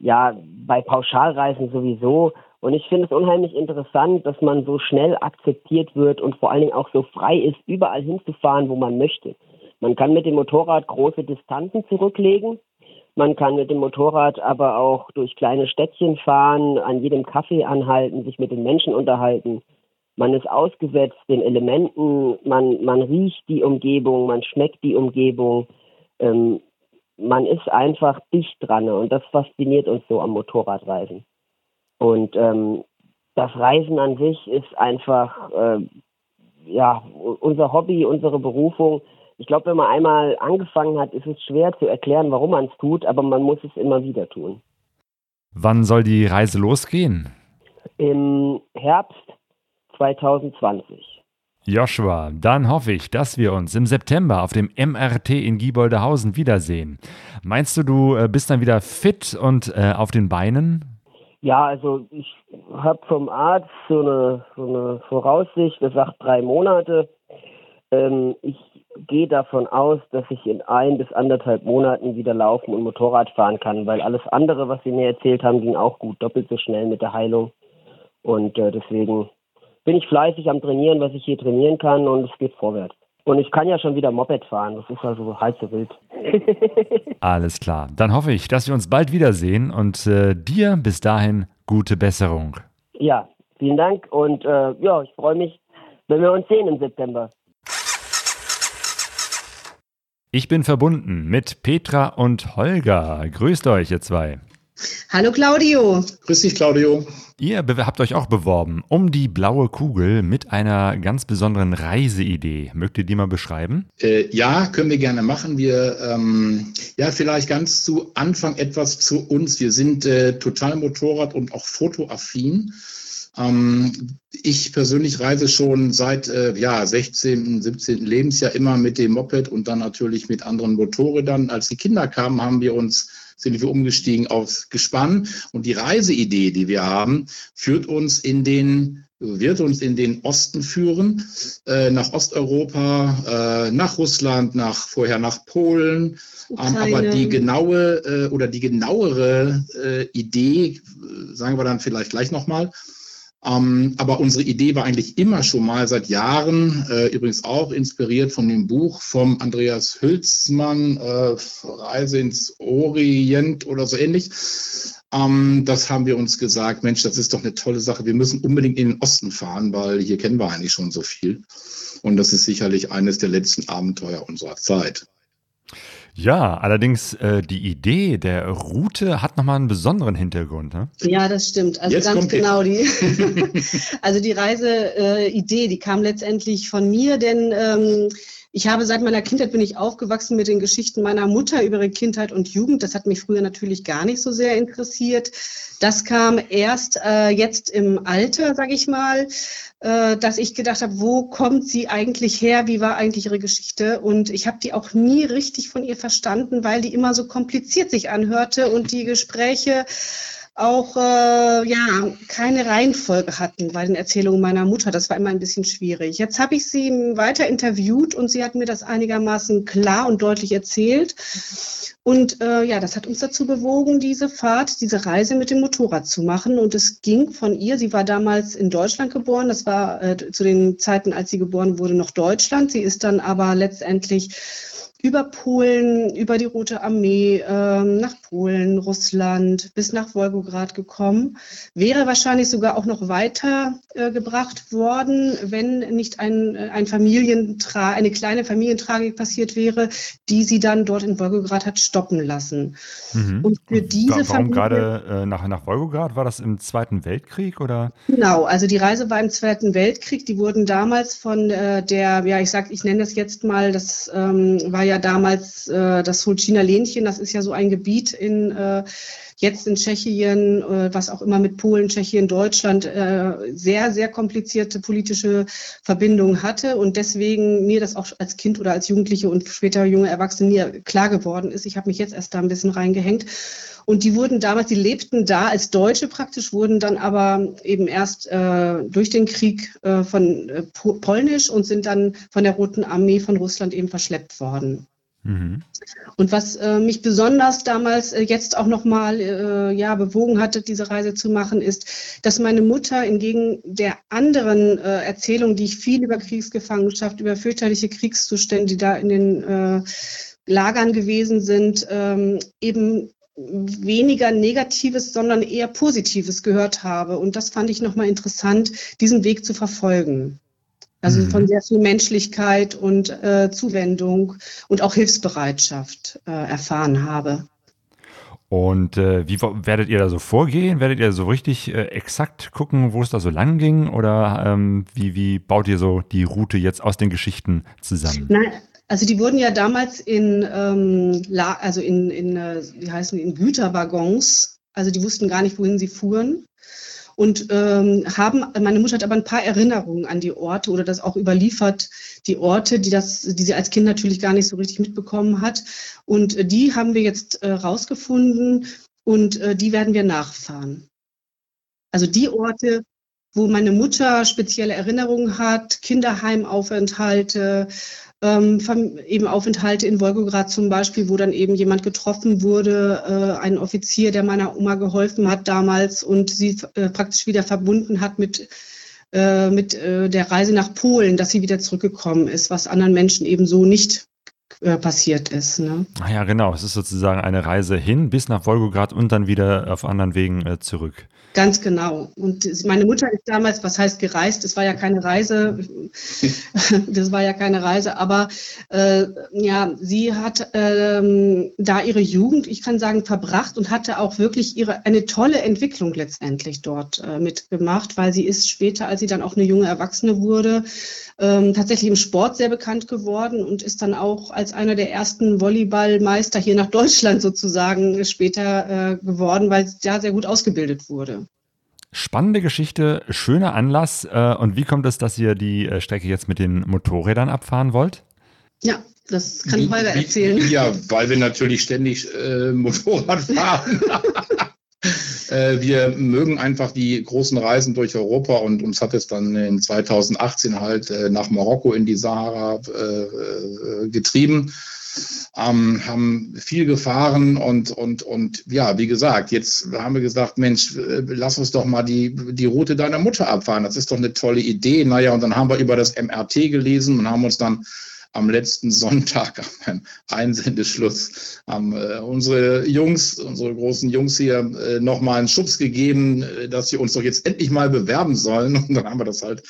ja bei Pauschalreisen sowieso. Und ich finde es unheimlich interessant, dass man so schnell akzeptiert wird und vor allen Dingen auch so frei ist, überall hinzufahren, wo man möchte. Man kann mit dem Motorrad große Distanzen zurücklegen man kann mit dem Motorrad aber auch durch kleine Städtchen fahren, an jedem Kaffee anhalten, sich mit den Menschen unterhalten. Man ist ausgesetzt den Elementen, man, man riecht die Umgebung, man schmeckt die Umgebung. Ähm, man ist einfach dicht dran und das fasziniert uns so am Motorradreisen. Und ähm, das Reisen an sich ist einfach äh, ja unser Hobby, unsere Berufung. Ich glaube, wenn man einmal angefangen hat, ist es schwer zu erklären, warum man es tut, aber man muss es immer wieder tun. Wann soll die Reise losgehen? Im Herbst 2020. Joshua, dann hoffe ich, dass wir uns im September auf dem MRT in Gieboldehausen wiedersehen. Meinst du, du äh, bist dann wieder fit und äh, auf den Beinen? Ja, also ich habe vom Arzt so eine, so eine Voraussicht, der sagt drei Monate. Ähm, ich gehe davon aus, dass ich in ein bis anderthalb Monaten wieder laufen und Motorrad fahren kann, weil alles andere, was Sie mir erzählt haben, ging auch gut, doppelt so schnell mit der Heilung. Und äh, deswegen bin ich fleißig am Trainieren, was ich hier trainieren kann und es geht vorwärts. Und ich kann ja schon wieder Moped fahren, das ist also halb so wild. Alles klar. Dann hoffe ich, dass wir uns bald wiedersehen und äh, dir bis dahin gute Besserung. Ja, vielen Dank und äh, ja, ich freue mich, wenn wir uns sehen im September. Ich bin verbunden mit Petra und Holger. Grüßt euch, ihr zwei. Hallo Claudio. Grüß dich, Claudio. Ihr habt euch auch beworben um die blaue Kugel mit einer ganz besonderen Reiseidee. Mögt ihr die mal beschreiben? Äh, ja, können wir gerne machen. Wir, ähm, ja, vielleicht ganz zu Anfang etwas zu uns. Wir sind äh, total Motorrad- und auch fotoaffin. Ähm, ich persönlich reise schon seit äh, ja, 16., 17. Lebensjahr immer mit dem Moped und dann natürlich mit anderen Motorrädern. Als die Kinder kamen, haben wir uns sind wir umgestiegen aufs Gespann. Und die Reiseidee, die wir haben, führt uns in den wird uns in den Osten führen, äh, nach Osteuropa, äh, nach Russland, nach vorher nach Polen. Ähm, aber die genaue äh, oder die genauere äh, Idee, äh, sagen wir dann vielleicht gleich nochmal, ähm, aber unsere Idee war eigentlich immer schon mal seit Jahren, äh, übrigens auch inspiriert von dem Buch vom Andreas Hülsmann, äh, Reise ins Orient oder so ähnlich. Ähm, das haben wir uns gesagt, Mensch, das ist doch eine tolle Sache. Wir müssen unbedingt in den Osten fahren, weil hier kennen wir eigentlich schon so viel. Und das ist sicherlich eines der letzten Abenteuer unserer Zeit. Ja, allerdings äh, die Idee der Route hat nochmal einen besonderen Hintergrund. Ne? Ja, das stimmt. Also Jetzt ganz genau die. also die Reiseidee, äh, die kam letztendlich von mir, denn ähm, ich habe seit meiner Kindheit bin ich aufgewachsen mit den Geschichten meiner Mutter über ihre Kindheit und Jugend. Das hat mich früher natürlich gar nicht so sehr interessiert. Das kam erst äh, jetzt im Alter, sage ich mal, äh, dass ich gedacht habe, wo kommt sie eigentlich her? Wie war eigentlich ihre Geschichte? Und ich habe die auch nie richtig von ihr verstanden, weil die immer so kompliziert sich anhörte und die Gespräche auch äh, ja keine Reihenfolge hatten bei den Erzählungen meiner Mutter. Das war immer ein bisschen schwierig. Jetzt habe ich sie weiter interviewt und sie hat mir das einigermaßen klar und deutlich erzählt. Und äh, ja, das hat uns dazu bewogen, diese Fahrt, diese Reise mit dem Motorrad zu machen. Und es ging von ihr, sie war damals in Deutschland geboren, das war äh, zu den Zeiten, als sie geboren wurde, noch Deutschland. Sie ist dann aber letztendlich über Polen, über die Rote Armee, ähm, nach Polen, Russland bis nach Wolgograd gekommen. Wäre wahrscheinlich sogar auch noch weiter äh, gebracht worden, wenn nicht ein, ein Familientra eine kleine Familientragik passiert wäre, die sie dann dort in Wolgograd hat stoppen lassen. Mhm. Und für diese Warum Familie, gerade äh, nach, nach Wolgograd? War das im Zweiten Weltkrieg oder? Genau, also die Reise war im Zweiten Weltkrieg. Die wurden damals von äh, der, ja, ich sag, ich nenne das jetzt mal, das ähm, war ja damals äh, das Sulcina Lähnchen, das ist ja so ein Gebiet in äh, jetzt in Tschechien, äh, was auch immer mit Polen, Tschechien, Deutschland äh, sehr, sehr komplizierte politische Verbindungen hatte und deswegen mir das auch als Kind oder als Jugendliche und später junge Erwachsene nie klar geworden ist. Ich habe mich jetzt erst da ein bisschen reingehängt. Und die wurden damals, die lebten da als Deutsche praktisch, wurden dann aber eben erst äh, durch den Krieg äh, von äh, polnisch und sind dann von der Roten Armee von Russland eben verschleppt worden. Mhm. Und was äh, mich besonders damals äh, jetzt auch nochmal äh, ja, bewogen hatte, diese Reise zu machen, ist, dass meine Mutter entgegen der anderen äh, Erzählungen, die ich viel über Kriegsgefangenschaft, über fürchterliche Kriegszustände, die da in den äh, Lagern gewesen sind, ähm, eben weniger Negatives, sondern eher Positives gehört habe. Und das fand ich nochmal interessant, diesen Weg zu verfolgen. Also mhm. von sehr viel Menschlichkeit und äh, Zuwendung und auch Hilfsbereitschaft äh, erfahren habe. Und äh, wie werdet ihr da so vorgehen? Werdet ihr so richtig äh, exakt gucken, wo es da so lang ging? Oder ähm, wie, wie baut ihr so die Route jetzt aus den Geschichten zusammen? Nein, Also die wurden ja damals in, ähm, also in, in, äh, wie heißen die, in Güterwaggons, also die wussten gar nicht, wohin sie fuhren. Und ähm, haben, meine Mutter hat aber ein paar Erinnerungen an die Orte oder das auch überliefert, die Orte, die, das, die sie als Kind natürlich gar nicht so richtig mitbekommen hat. Und äh, die haben wir jetzt äh, rausgefunden und äh, die werden wir nachfahren. Also die Orte, wo meine Mutter spezielle Erinnerungen hat, Kinderheimaufenthalte, ähm, eben Aufenthalte in Wolgograd zum Beispiel, wo dann eben jemand getroffen wurde, äh, ein Offizier, der meiner Oma geholfen hat damals und sie äh, praktisch wieder verbunden hat mit äh, mit äh, der Reise nach Polen, dass sie wieder zurückgekommen ist, was anderen Menschen eben so nicht äh, passiert ist. Ne? Ja, genau. Es ist sozusagen eine Reise hin bis nach Wolgograd und dann wieder auf anderen Wegen äh, zurück. Ganz genau. Und meine Mutter ist damals, was heißt gereist? Es war ja keine Reise, das war ja keine Reise, aber äh, ja, sie hat ähm, da ihre Jugend, ich kann sagen, verbracht und hatte auch wirklich ihre eine tolle Entwicklung letztendlich dort äh, mitgemacht, weil sie ist später, als sie dann auch eine junge Erwachsene wurde, ähm, tatsächlich im Sport sehr bekannt geworden und ist dann auch als einer der ersten Volleyballmeister hier nach Deutschland sozusagen später äh, geworden, weil sie da sehr gut ausgebildet wurde. Spannende Geschichte, schöner Anlass. Äh, und wie kommt es, dass ihr die äh, Strecke jetzt mit den Motorrädern abfahren wollt? Ja, das kann Holger erzählen. Ja, weil wir natürlich ständig äh, Motorrad fahren. Äh, wir mögen einfach die großen Reisen durch Europa und uns hat es dann in 2018 halt äh, nach Marokko in die Sahara äh, getrieben. Ähm, haben viel gefahren und, und, und ja, wie gesagt, jetzt haben wir gesagt, Mensch, lass uns doch mal die, die Route deiner Mutter abfahren. Das ist doch eine tolle Idee. Naja, und dann haben wir über das MRT gelesen und haben uns dann am letzten Sonntag am Einsendeschluss haben äh, unsere Jungs, unsere großen Jungs hier äh, nochmal einen Schubs gegeben, äh, dass sie uns doch jetzt endlich mal bewerben sollen. Und dann haben wir das halt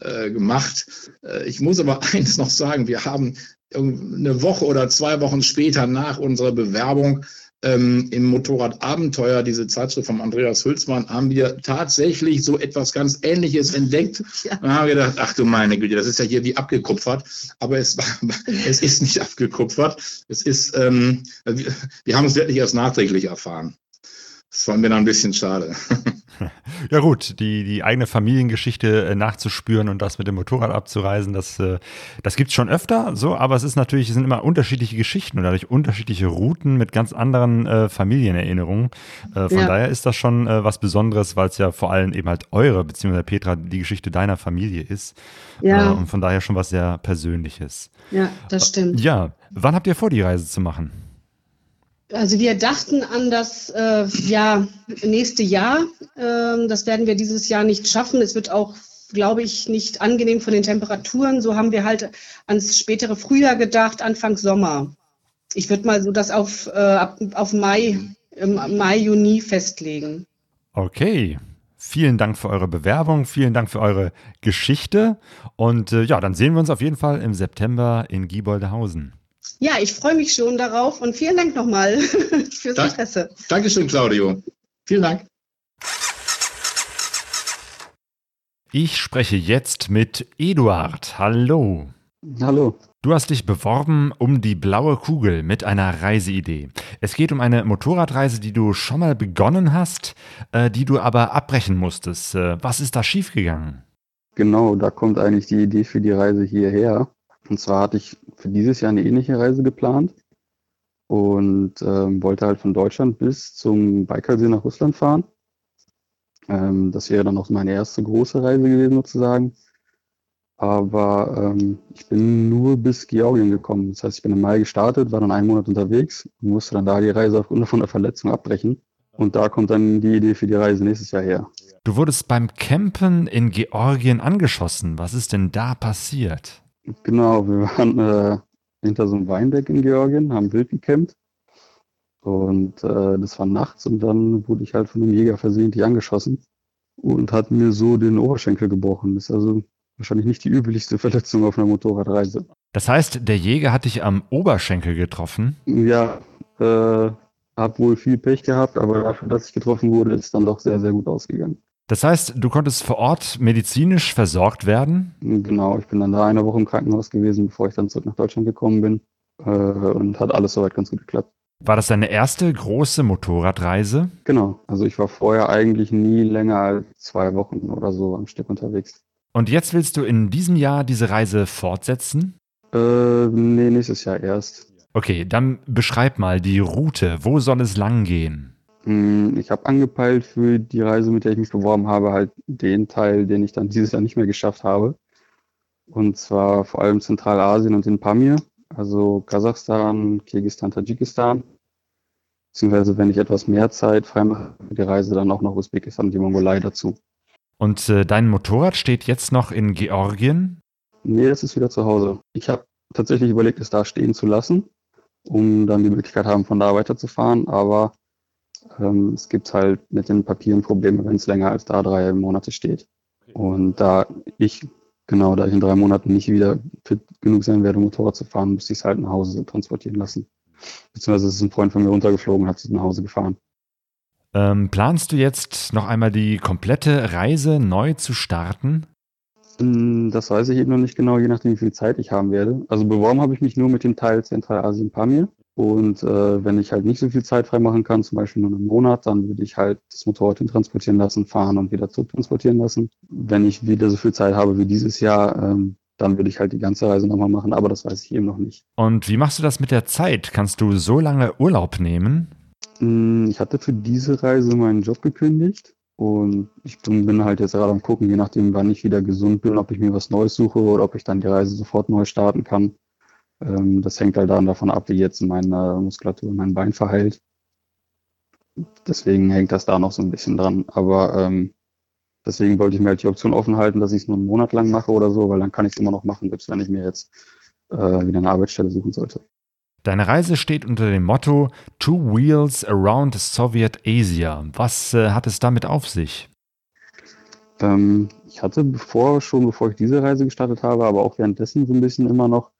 äh, gemacht. Äh, ich muss aber eins noch sagen, wir haben eine Woche oder zwei Wochen später nach unserer Bewerbung ähm, im Motorrad Abenteuer, diese Zeitschrift von Andreas Hülsmann, haben wir tatsächlich so etwas ganz Ähnliches entdeckt. Ja. Und haben gedacht, ach du meine Güte, das ist ja hier wie abgekupfert. Aber es, war, es ist nicht abgekupfert. Es ist, ähm, wir, wir haben es wirklich erst nachträglich erfahren. Das war mir dann ein bisschen schade. Ja gut, die, die eigene Familiengeschichte äh, nachzuspüren und das mit dem Motorrad abzureisen, das, äh, das gibt's schon öfter, so, aber es ist natürlich, es sind immer unterschiedliche Geschichten und dadurch unterschiedliche Routen mit ganz anderen äh, Familienerinnerungen. Äh, von ja. daher ist das schon äh, was Besonderes, weil es ja vor allem eben halt eure, beziehungsweise Petra, die Geschichte deiner Familie ist. Ja. Äh, und von daher schon was sehr Persönliches. Ja, das stimmt. Ja, wann habt ihr vor, die Reise zu machen? Also wir dachten an das äh, ja, nächste Jahr. Ähm, das werden wir dieses Jahr nicht schaffen. Es wird auch, glaube ich, nicht angenehm von den Temperaturen. So haben wir halt ans spätere Frühjahr gedacht, Anfang Sommer. Ich würde mal so das auf, äh, auf Mai, Mai, Juni festlegen. Okay. Vielen Dank für eure Bewerbung, vielen Dank für eure Geschichte. Und äh, ja, dann sehen wir uns auf jeden Fall im September in Gieboldehausen. Ja, ich freue mich schon darauf und vielen Dank nochmal fürs Dank, Interesse. Dankeschön, Claudio. Vielen Dank. Ich spreche jetzt mit Eduard. Hallo. Hallo. Du hast dich beworben um die blaue Kugel mit einer Reiseidee. Es geht um eine Motorradreise, die du schon mal begonnen hast, äh, die du aber abbrechen musstest. Äh, was ist da schiefgegangen? Genau, da kommt eigentlich die Idee für die Reise hierher. Und zwar hatte ich für dieses Jahr eine ähnliche Reise geplant und ähm, wollte halt von Deutschland bis zum Baikalsee nach Russland fahren. Ähm, das wäre dann auch meine erste große Reise gewesen sozusagen. Aber ähm, ich bin nur bis Georgien gekommen. Das heißt, ich bin im Mai gestartet, war dann einen Monat unterwegs musste dann da die Reise aufgrund von der Verletzung abbrechen. Und da kommt dann die Idee für die Reise nächstes Jahr her. Du wurdest beim Campen in Georgien angeschossen. Was ist denn da passiert? Genau, wir waren äh, hinter so einem Weinberg in Georgien, haben wild gecampt. Und äh, das war nachts und dann wurde ich halt von einem Jäger versehentlich angeschossen und hat mir so den Oberschenkel gebrochen. Das ist also wahrscheinlich nicht die üblichste Verletzung auf einer Motorradreise. Das heißt, der Jäger hat dich am Oberschenkel getroffen? Ja, äh, hab wohl viel Pech gehabt, aber dafür, dass ich getroffen wurde, ist dann doch sehr, sehr gut ausgegangen. Das heißt, du konntest vor Ort medizinisch versorgt werden? Genau, ich bin dann da eine Woche im Krankenhaus gewesen, bevor ich dann zurück nach Deutschland gekommen bin. Äh, und hat alles soweit ganz gut geklappt. War das deine erste große Motorradreise? Genau, also ich war vorher eigentlich nie länger als zwei Wochen oder so am Stück unterwegs. Und jetzt willst du in diesem Jahr diese Reise fortsetzen? Äh, nee, nächstes Jahr erst. Okay, dann beschreib mal die Route. Wo soll es lang gehen? Hm, Ich habe angepeilt für die Reise, mit der ich mich beworben habe, halt den Teil, den ich dann dieses Jahr nicht mehr geschafft habe. Und zwar vor allem Zentralasien und den Pamir, also Kasachstan, Kirgisistan, Tadschikistan. Beziehungsweise, wenn ich etwas mehr Zeit freimache, für die Reise dann auch noch Usbekistan und die Mongolei dazu. Und äh, dein Motorrad steht jetzt noch in Georgien? Nee, das ist wieder zu Hause. Ich habe tatsächlich überlegt, es da stehen zu lassen, um dann die Möglichkeit haben, von da weiterzufahren. Aber ähm, es gibt halt mit den Papieren Probleme, wenn es länger als da drei Monate steht. Und da ich, genau, da ich in drei Monaten nicht wieder fit genug sein werde, Motorrad zu fahren, muss ich es halt nach Hause transportieren lassen. Beziehungsweise es ist ein Freund von mir runtergeflogen, hat es nach Hause gefahren. Ähm, planst du jetzt noch einmal die komplette Reise neu zu starten? Hm, Das weiß ich eben noch nicht genau, je nachdem, wie viel Zeit ich haben werde. Also beworben habe ich mich nur mit dem Teil Zentralasien Pamir. Und äh, wenn ich halt nicht so viel Zeit freimachen kann, zum Beispiel nur einen Monat, dann würde ich halt das Motorrad hin transportieren lassen, fahren und wieder zurück transportieren lassen. Wenn ich wieder so viel Zeit habe wie dieses Jahr, ähm, dann würde ich halt die ganze Reise nochmal machen, aber das weiß ich eben noch nicht. Und wie machst du das mit der Zeit? Kannst du so lange Urlaub nehmen? Hm, Ich hatte für diese Reise meinen Job gekündigt und ich bin bin halt jetzt gerade am gucken, je nachdem, wann ich wieder gesund bin, ob ich mir was Neues suche oder ob ich dann die Reise sofort neu starten kann. Ähm, Das hängt halt dann davon ab, wie jetzt meine Muskulatur, mein Bein verheilt. Deswegen hängt das da noch so ein bisschen dran. Aber ähm, deswegen wollte ich mir halt die Option offen halten, dass ich es nur einen Monat lang mache oder so, weil dann kann ich es immer noch machen, selbst wenn ich mir jetzt äh, wieder eine Arbeitsstelle suchen sollte. Deine Reise steht unter dem Motto Two Wheels Around Soviet Asia. Was äh, hat es damit auf sich? Ähm, ich hatte bevor, schon bevor ich diese Reise gestartet habe, aber auch währenddessen so ein bisschen immer noch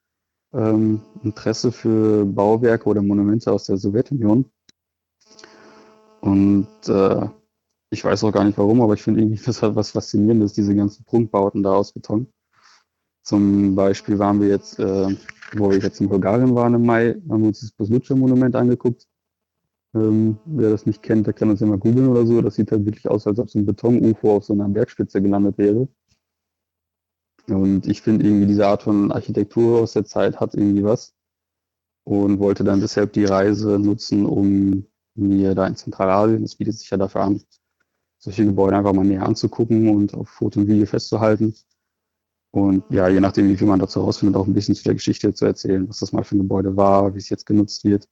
ähm, Interesse für Bauwerke oder Monumente aus der Sowjetunion. Und äh, ich weiß auch gar nicht warum, aber ich finde irgendwie das hat was Faszinierendes, diese ganzen Prunkbauten da aus Beton. Zum Beispiel waren wir jetzt, äh, wo wir jetzt in Bulgarien waren im Mai, haben wir uns das Poslucha-Monument angeguckt. Ähm, wer das nicht kennt, der kann uns ja mal googeln oder so. Das sieht halt wirklich aus, als ob so ein Beton-UFO auf so einer Bergspitze gelandet wäre. Und ich finde irgendwie diese Art von Architektur aus der Zeit hat irgendwie was. Und wollte dann deshalb die Reise nutzen, um mir da in Zentralasien, das bietet sich ja dafür an, solche Gebäude einfach mal näher anzugucken und auf Foto und Video festzuhalten. Und ja, je nachdem, wie viel man dazu rausfindet, auch ein bisschen zu der Geschichte zu erzählen, was das mal für ein Gebäude war, wie es jetzt genutzt wird.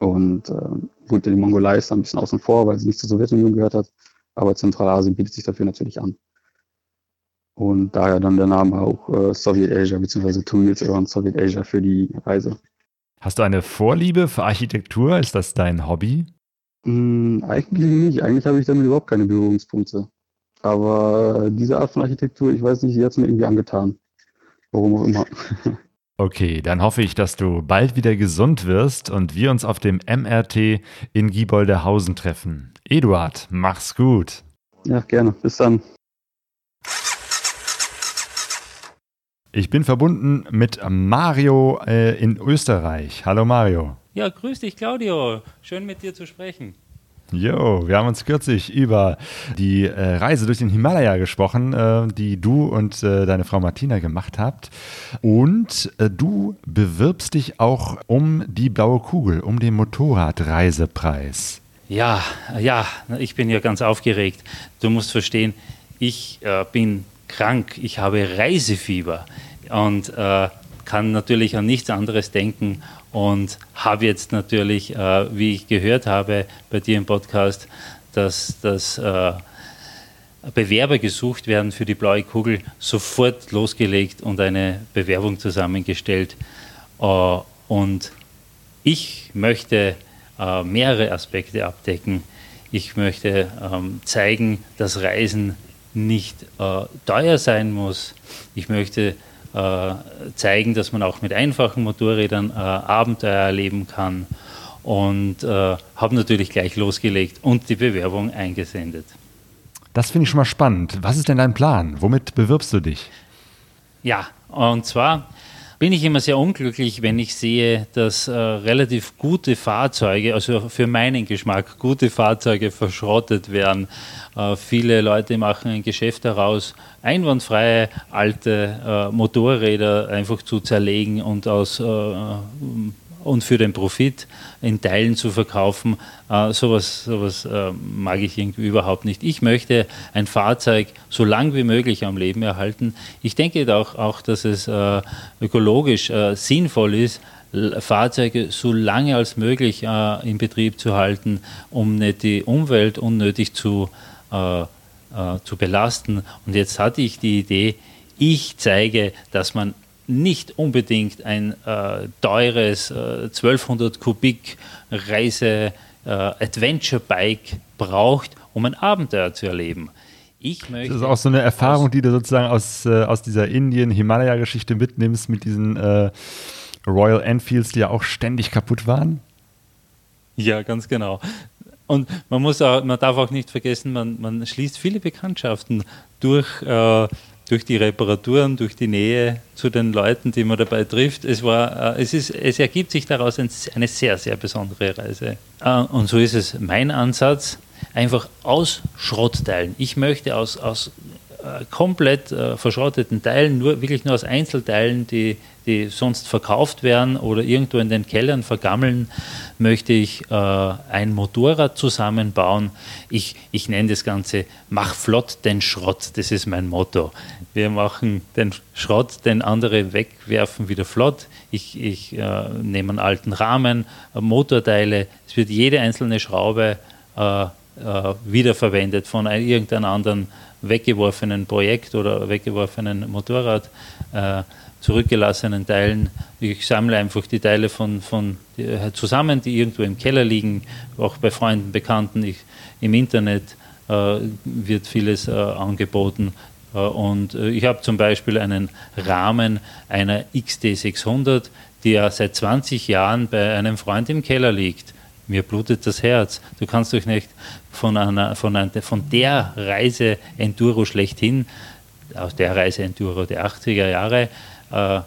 Und ähm, gut, die Mongolei ist da ein bisschen außen vor, weil sie nicht zur Sowjetunion gehört hat. Aber Zentralasien bietet sich dafür natürlich an. Und daher dann der Name auch äh, Soviet Asia bzw. Two Wheels Around Soviet Asia für die Reise. Hast du eine Vorliebe für Architektur? Ist das dein Hobby? Hm, eigentlich nicht. Eigentlich habe ich damit überhaupt keine Berührungspunkte. Aber diese Art von Architektur, ich weiß nicht, die hat es mir irgendwie angetan. Warum auch immer. Okay, dann hoffe ich, dass du bald wieder gesund wirst und wir uns auf dem MRT in Gieboldehausen treffen. Eduard, mach's gut. Ja, gerne. Bis dann. Ich bin verbunden mit Mario äh, in Österreich. Hallo Mario. Ja, grüß dich, Claudio. Schön mit dir zu sprechen. Jo, wir haben uns kürzlich über die äh, Reise durch den Himalaya gesprochen, äh, die du und äh, deine Frau Martina gemacht habt. Und äh, du bewirbst dich auch um die blaue Kugel, um den Motorradreisepreis. Ja, ja, ich bin ja ganz aufgeregt. Du musst verstehen, ich äh, bin krank, ich habe Reisefieber und äh, kann natürlich an nichts anderes denken und habe jetzt natürlich, äh, wie ich gehört habe bei dir im Podcast, dass, dass äh, Bewerber gesucht werden für die blaue Kugel, sofort losgelegt und eine Bewerbung zusammengestellt. Äh, und ich möchte äh, mehrere Aspekte abdecken. Ich möchte ähm, zeigen, dass Reisen nicht äh, teuer sein muss. Ich möchte äh, zeigen, dass man auch mit einfachen Motorrädern äh, Abenteuer erleben kann und äh, habe natürlich gleich losgelegt und die Bewerbung eingesendet. Das finde ich schon mal spannend. Was ist denn dein Plan? Womit bewirbst du dich? Ja, und zwar bin ich immer sehr unglücklich, wenn ich sehe, dass äh, relativ gute Fahrzeuge, also für meinen Geschmack gute Fahrzeuge verschrottet werden. Äh, viele Leute machen ein Geschäft daraus, einwandfreie alte äh, Motorräder einfach zu zerlegen und aus äh, und für den Profit in Teilen zu verkaufen, äh, sowas, sowas äh, mag ich irgendwie überhaupt nicht. Ich möchte ein Fahrzeug so lang wie möglich am Leben erhalten. Ich denke auch, auch dass es äh, ökologisch äh, sinnvoll ist, Fahrzeuge so lange als möglich äh, in Betrieb zu halten, um nicht die Umwelt unnötig zu, äh, zu belasten. Und jetzt hatte ich die Idee, ich zeige, dass man nicht unbedingt ein äh, teures äh, 1200 Kubik Reise äh, Adventure Bike braucht, um ein Abenteuer zu erleben. Ich möchte das ist auch so eine Erfahrung, die du sozusagen aus, äh, aus dieser Indien-Himalaya-Geschichte mitnimmst mit diesen äh, Royal Enfields, die ja auch ständig kaputt waren. Ja, ganz genau. Und man muss auch, man darf auch nicht vergessen, man, man schließt viele Bekanntschaften durch äh, durch die Reparaturen, durch die Nähe zu den Leuten, die man dabei trifft. Es, war, äh, es, ist, es ergibt sich daraus eine sehr, sehr besondere Reise. Äh, und so ist es mein Ansatz, einfach aus Schrottteilen. Ich möchte aus, aus äh, komplett verschrotteten Teilen, nur wirklich nur aus Einzelteilen, die, die sonst verkauft werden oder irgendwo in den Kellern vergammeln, möchte ich äh, ein Motorrad zusammenbauen. Ich, ich nenne das Ganze Mach flott den Schrott, das ist mein Motto. Wir machen den Schrott, den andere wegwerfen, wieder flott. Ich, ich äh, nehme einen alten Rahmen, äh, Motorteile, es wird jede einzelne Schraube äh, äh, wiederverwendet von einem, irgendeinem anderen weggeworfenen Projekt oder weggeworfenen Motorrad. Zurückgelassenen Teilen. Ich sammle einfach die Teile von, von äh, zusammen, die irgendwo im Keller liegen, auch bei Freunden, Bekannten. Ich, Im Internet äh, wird vieles äh, angeboten. Äh, und äh, ich habe zum Beispiel einen Rahmen einer XT600, die ja seit 20 Jahren bei einem Freund im Keller liegt. Mir blutet das Herz. Du kannst doch nicht von, einer, von, einer, von der Reise Enduro schlechthin, aus der Reise Enduro der 80er Jahre, äh,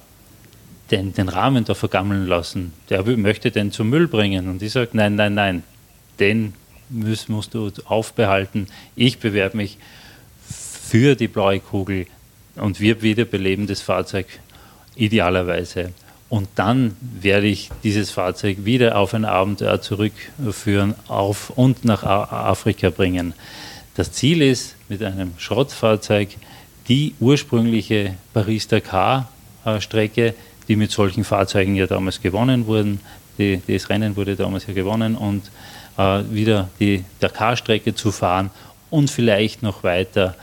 den, den Rahmen da vergammeln lassen. Der möchte den zum Müll bringen. Und ich sage, nein, nein, nein, den musst, musst du aufbehalten. Ich bewerbe mich für die blaue Kugel und wir wiederbeleben das Fahrzeug idealerweise. Und dann werde ich dieses Fahrzeug wieder auf ein Abenteuer zurückführen auf und nach Afrika bringen. Das Ziel ist, mit einem Schrottfahrzeug die ursprüngliche Paris-Dakar Strecke, die mit solchen Fahrzeugen ja damals gewonnen wurden. Die, das Rennen wurde damals ja gewonnen und äh, wieder die Dakar-Strecke zu fahren und vielleicht noch weiter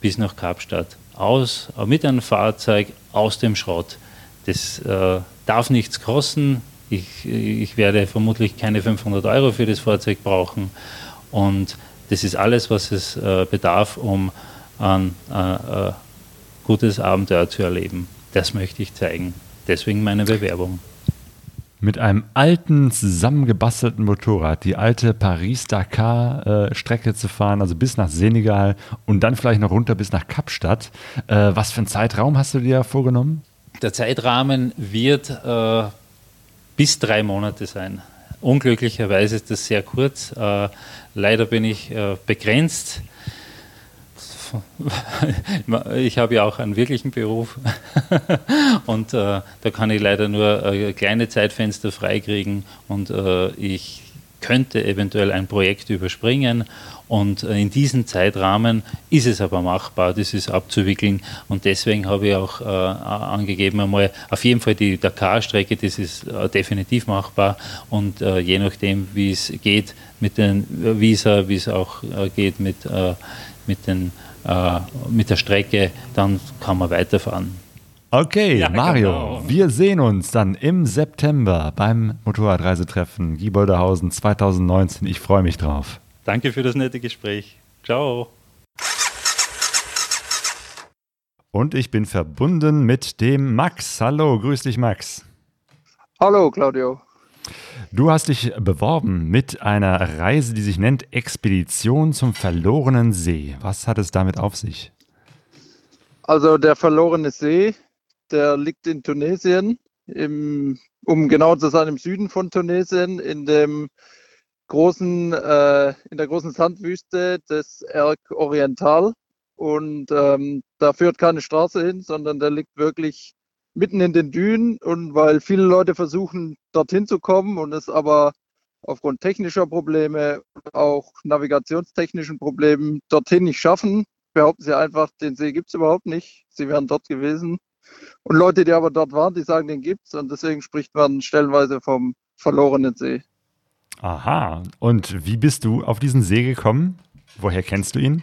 bis nach Kapstadt aus, äh, mit einem Fahrzeug aus dem Schrott. Das äh, darf nichts kosten. Ich, ich werde vermutlich keine 500 Euro für das Fahrzeug brauchen und das ist alles, was es äh, bedarf, um ein äh, äh, gutes Abenteuer zu erleben. Das möchte ich zeigen. Deswegen meine Bewerbung. Mit einem alten, zusammengebastelten Motorrad die alte Paris-Dakar-Strecke zu fahren, also bis nach Senegal und dann vielleicht noch runter bis nach Kapstadt. Äh, was für einen Zeitraum hast du dir vorgenommen? Der Zeitrahmen wird äh, bis drei Monate sein. Unglücklicherweise ist das sehr kurz. Äh, leider bin ich äh, begrenzt ich habe ja auch einen wirklichen Beruf. Und äh, da kann ich leider nur äh, kleine Zeitfenster freikriegen. Und äh, ich könnte eventuell ein Projekt überspringen. Und äh, in diesem Zeitrahmen ist es aber machbar, das ist abzuwickeln. Und deswegen habe ich auch äh, angegeben einmal auf jeden Fall die Dakar-Strecke, das ist äh, definitiv machbar. Und äh, je nachdem wie es geht mit den Visa, wie es auch äh, geht mit, äh, mit den äh, mit der Strecke, dann kann man weiterfahren. Okay, ja, Mario, genau. wir sehen uns dann im September beim Motorradreisetreffen Gieboldehausen 2019. Ich freue mich drauf. Danke für das nette Gespräch. Ciao. Und ich bin verbunden mit dem Max. Hallo, grüß dich, Max. Hallo, Claudio. Du hast dich beworben mit einer Reise, die sich nennt Expedition zum verlorenen See. Was hat es damit auf sich? Also der verlorene See, der liegt in Tunesien, im, um genau zu sein, im Süden von Tunesien, in dem großen, äh, in der großen Sandwüste des Erg Oriental. Und ähm, da führt keine Straße hin, sondern der liegt wirklich mitten in den Dünen. Und weil viele Leute versuchen, dorthin zu kommen und es aber aufgrund technischer Probleme, auch navigationstechnischen Problemen dorthin nicht schaffen, behaupten sie einfach, den See gibt es überhaupt nicht. Sie wären dort gewesen. Und Leute, die aber dort waren, die sagen, den gibt es. Und deswegen spricht man stellenweise vom verlorenen See. Aha. Und wie bist du auf diesen See gekommen? Woher kennst du ihn?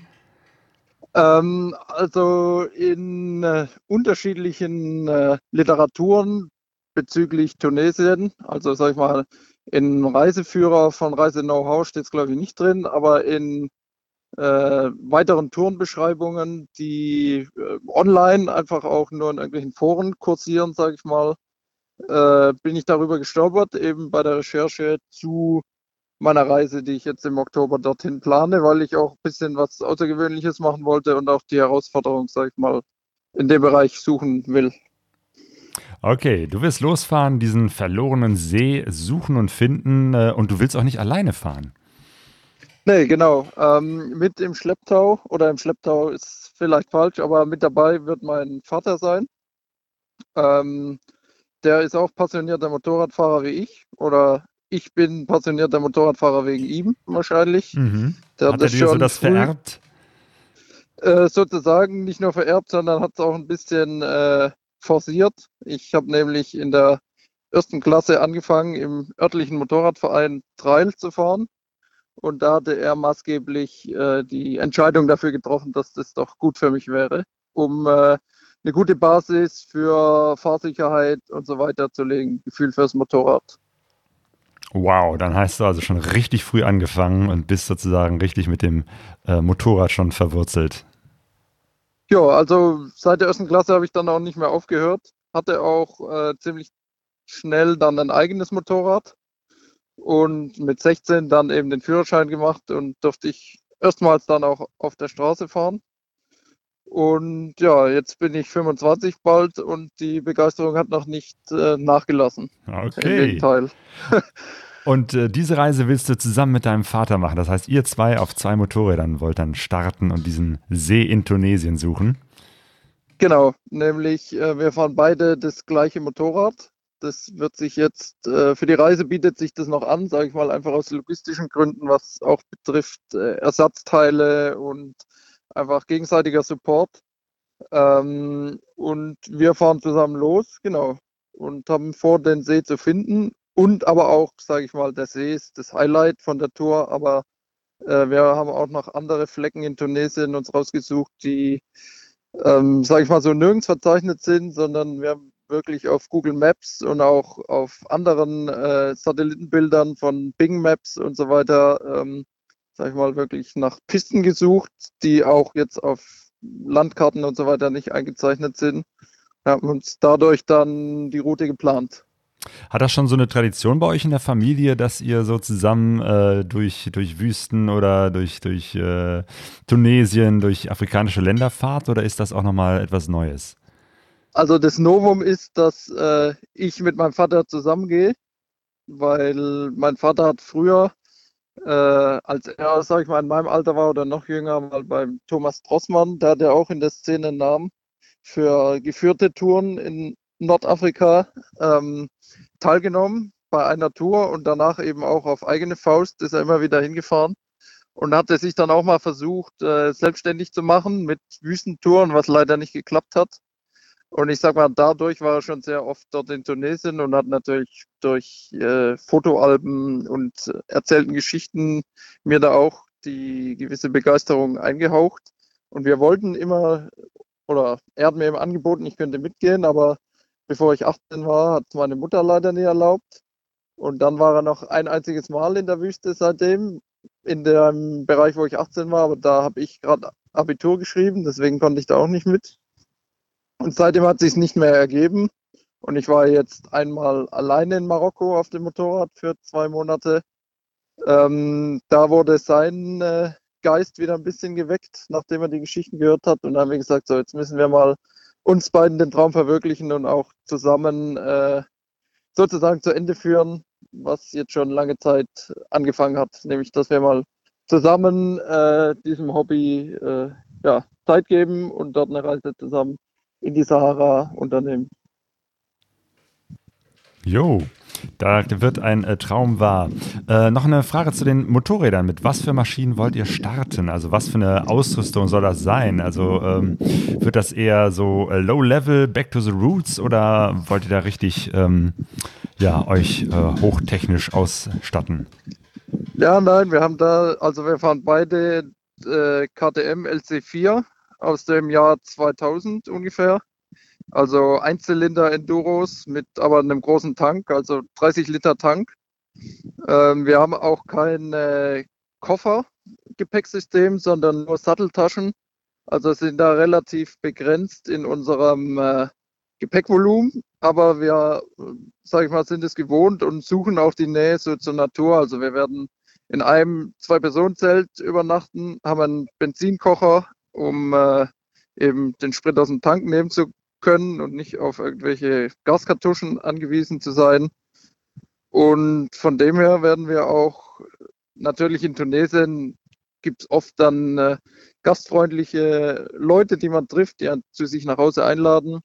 Ähm, also in äh, unterschiedlichen äh, Literaturen bezüglich Tunesien, also sag ich mal, in Reiseführer von Reise Know-how steht es glaube ich nicht drin, aber in äh, weiteren Tourenbeschreibungen, die äh, online einfach auch nur in irgendwelchen Foren kursieren, sage ich mal, äh, bin ich darüber gestolpert, eben bei der Recherche zu meiner Reise, die ich jetzt im Oktober dorthin plane, weil ich auch ein bisschen was Außergewöhnliches machen wollte und auch die Herausforderung, sag ich mal, in dem Bereich suchen will. Okay, du wirst losfahren, diesen verlorenen See suchen und finden äh, und du willst auch nicht alleine fahren. Nee, genau. Ähm, mit im Schlepptau oder im Schlepptau ist vielleicht falsch, aber mit dabei wird mein Vater sein. Ähm, der ist auch passionierter Motorradfahrer wie ich oder ich bin passionierter Motorradfahrer wegen ihm wahrscheinlich. Mhm. Der hat, hat er dir so das vererbt? Äh, sozusagen nicht nur vererbt, sondern hat es auch ein bisschen äh, forciert. Ich habe nämlich in der ersten Klasse angefangen, im örtlichen Motorradverein Trail zu fahren. Und da hatte er maßgeblich äh, die Entscheidung dafür getroffen, dass das doch gut für mich wäre, um äh, eine gute Basis für Fahrsicherheit und so weiter zu legen, Gefühl fürs Motorrad. Wow, dann hast du also schon richtig früh angefangen und bist sozusagen richtig mit dem äh, Motorrad schon verwurzelt. Ja, also seit der ersten Klasse habe ich dann auch nicht mehr aufgehört. Hatte auch äh, ziemlich schnell dann ein eigenes Motorrad und mit 16 dann eben den Führerschein gemacht und durfte ich erstmals dann auch auf der Straße fahren. Und ja, jetzt bin ich 25 bald und die Begeisterung hat noch nicht äh, nachgelassen. Okay. Im Gegenteil. und äh, diese Reise willst du zusammen mit deinem Vater machen. Das heißt, ihr zwei auf zwei Motorrädern wollt dann starten und diesen See in Tunesien suchen. Genau, nämlich äh, wir fahren beide das gleiche Motorrad. Das wird sich jetzt, äh, für die Reise bietet sich das noch an, sage ich mal, einfach aus logistischen Gründen, was auch betrifft äh, Ersatzteile und einfach gegenseitiger Support. Ähm, und wir fahren zusammen los, genau, und haben vor, den See zu finden. Und aber auch, sage ich mal, der See ist das Highlight von der Tour, aber äh, wir haben auch noch andere Flecken in Tunesien uns rausgesucht, die, ähm, sage ich mal, so nirgends verzeichnet sind, sondern wir haben wirklich auf Google Maps und auch auf anderen äh, Satellitenbildern von Bing Maps und so weiter ähm, sag ich mal, wirklich nach Pisten gesucht, die auch jetzt auf Landkarten und so weiter nicht eingezeichnet sind. Wir haben uns dadurch dann die Route geplant. Hat das schon so eine Tradition bei euch in der Familie, dass ihr so zusammen äh, durch, durch Wüsten oder durch, durch äh, Tunesien, durch afrikanische Länder fahrt oder ist das auch nochmal etwas Neues? Also das Novum ist, dass äh, ich mit meinem Vater zusammengehe, weil mein Vater hat früher äh, als er, sag ich mal, in meinem Alter war oder noch jünger, mal beim Thomas Drossmann, der hat ja auch in der Szene einen Namen für geführte Touren in Nordafrika ähm, teilgenommen bei einer Tour und danach eben auch auf eigene Faust ist er immer wieder hingefahren und hatte sich dann auch mal versucht, äh, selbstständig zu machen mit Wüstentouren, was leider nicht geklappt hat. Und ich sag mal, dadurch war er schon sehr oft dort in Tunesien und hat natürlich durch äh, Fotoalben und erzählten Geschichten mir da auch die gewisse Begeisterung eingehaucht. Und wir wollten immer, oder er hat mir eben angeboten, ich könnte mitgehen, aber bevor ich 18 war, hat meine Mutter leider nie erlaubt. Und dann war er noch ein einziges Mal in der Wüste seitdem, in dem Bereich, wo ich 18 war, aber da habe ich gerade Abitur geschrieben, deswegen konnte ich da auch nicht mit. Und seitdem hat sich nicht mehr ergeben. Und ich war jetzt einmal alleine in Marokko auf dem Motorrad für zwei Monate. Ähm, da wurde sein äh, Geist wieder ein bisschen geweckt, nachdem er die Geschichten gehört hat. Und dann haben wir gesagt, so jetzt müssen wir mal uns beiden den Traum verwirklichen und auch zusammen äh, sozusagen zu Ende führen, was jetzt schon lange Zeit angefangen hat, nämlich dass wir mal zusammen äh, diesem Hobby äh, ja, Zeit geben und dort eine Reise zusammen in die Sahara unternehmen. Jo, da wird ein äh, Traum wahr. Äh, noch eine Frage zu den Motorrädern. Mit was für Maschinen wollt ihr starten? Also was für eine Ausrüstung soll das sein? Also ähm, wird das eher so äh, Low-Level, Back to the Roots oder wollt ihr da richtig ähm, ja, euch äh, hochtechnisch ausstatten? Ja, nein, wir haben da, also wir fahren beide äh, KTM LC4 aus dem Jahr 2000 ungefähr. Also Einzylinder Enduros mit aber einem großen Tank, also 30 Liter Tank. Ähm, wir haben auch kein äh, Koffer-Gepäcksystem, sondern nur Satteltaschen. Also sind da relativ begrenzt in unserem äh, Gepäckvolumen, aber wir, sage ich mal, sind es gewohnt und suchen auch die Nähe so zur Natur. Also wir werden in einem Zwei-Personen-Zelt übernachten, haben einen Benzinkocher, um äh, eben den Sprit aus dem Tank nehmen zu können und nicht auf irgendwelche Gaskartuschen angewiesen zu sein. Und von dem her werden wir auch natürlich in Tunesien gibt es oft dann äh, gastfreundliche Leute, die man trifft, die zu sich nach Hause einladen.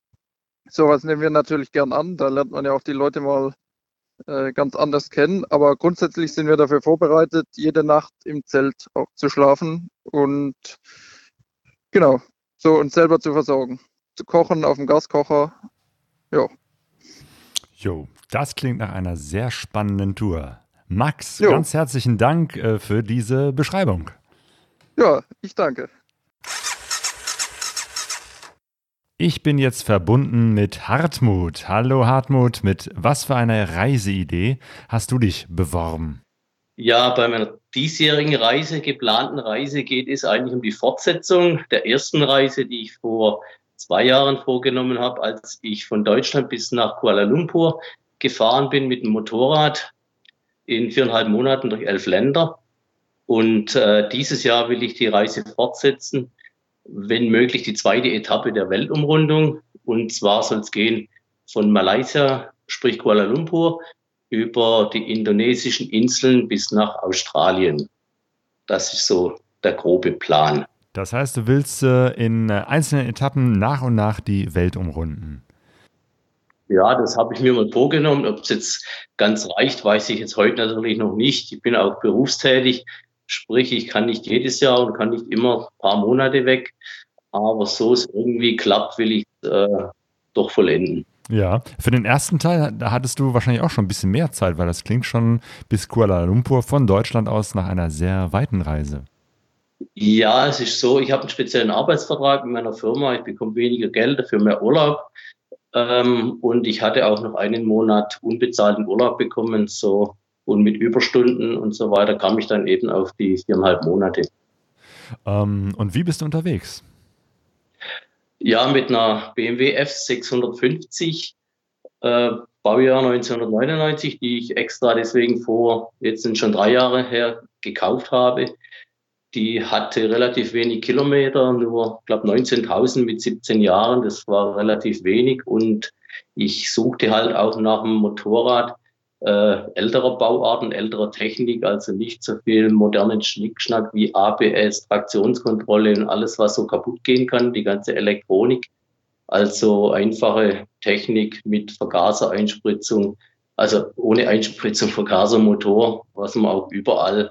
Sowas nehmen wir natürlich gern an. Da lernt man ja auch die Leute mal äh, ganz anders kennen. Aber grundsätzlich sind wir dafür vorbereitet, jede Nacht im Zelt auch zu schlafen und genau, so uns selber zu versorgen zu kochen auf dem Gaskocher. Jo. Jo, das klingt nach einer sehr spannenden Tour. Max, jo. ganz herzlichen Dank äh, für diese Beschreibung. Ja, ich danke. Ich bin jetzt verbunden mit Hartmut. Hallo Hartmut, mit was für einer Reiseidee hast du dich beworben? Ja, bei meiner diesjährigen Reise, geplanten Reise, geht es eigentlich um die Fortsetzung der ersten Reise, die ich vor zwei Jahren vorgenommen habe, als ich von Deutschland bis nach Kuala Lumpur gefahren bin mit dem Motorrad in viereinhalb Monaten durch elf Länder. Und äh, dieses Jahr will ich die Reise fortsetzen, wenn möglich die zweite Etappe der Weltumrundung. Und zwar soll es gehen von Malaysia, sprich Kuala Lumpur, über die indonesischen Inseln bis nach Australien. Das ist so der grobe Plan. Das heißt, du willst äh, in äh, einzelnen Etappen nach und nach die Welt umrunden. Ja, das habe ich mir mal vorgenommen. Ob es jetzt ganz reicht, weiß ich jetzt heute natürlich noch nicht. Ich bin auch berufstätig, sprich, ich kann nicht jedes Jahr und kann nicht immer ein paar Monate weg. Aber so es irgendwie klappt, will ich äh, doch vollenden. Ja, für den ersten Teil, da hattest du wahrscheinlich auch schon ein bisschen mehr Zeit, weil das klingt schon bis Kuala Lumpur von Deutschland aus nach einer sehr weiten Reise. Ja, es ist so, ich habe einen speziellen Arbeitsvertrag mit meiner Firma, ich bekomme weniger Geld, dafür mehr Urlaub. Ähm, und ich hatte auch noch einen Monat unbezahlten Urlaub bekommen, so und mit Überstunden und so weiter kam ich dann eben auf die viereinhalb Monate. Ähm, und wie bist du unterwegs? Ja, mit einer BMW F650, äh, Baujahr 1999, die ich extra deswegen vor, jetzt sind schon drei Jahre her, gekauft habe. Die hatte relativ wenig Kilometer, nur, glaube 19.000 mit 17 Jahren. Das war relativ wenig. Und ich suchte halt auch nach einem Motorrad äh, älterer Bauarten, älterer Technik, also nicht so viel modernen Schnickschnack wie ABS, Traktionskontrolle und alles, was so kaputt gehen kann, die ganze Elektronik. Also einfache Technik mit Vergasereinspritzung, also ohne Einspritzung Vergasermotor, was man auch überall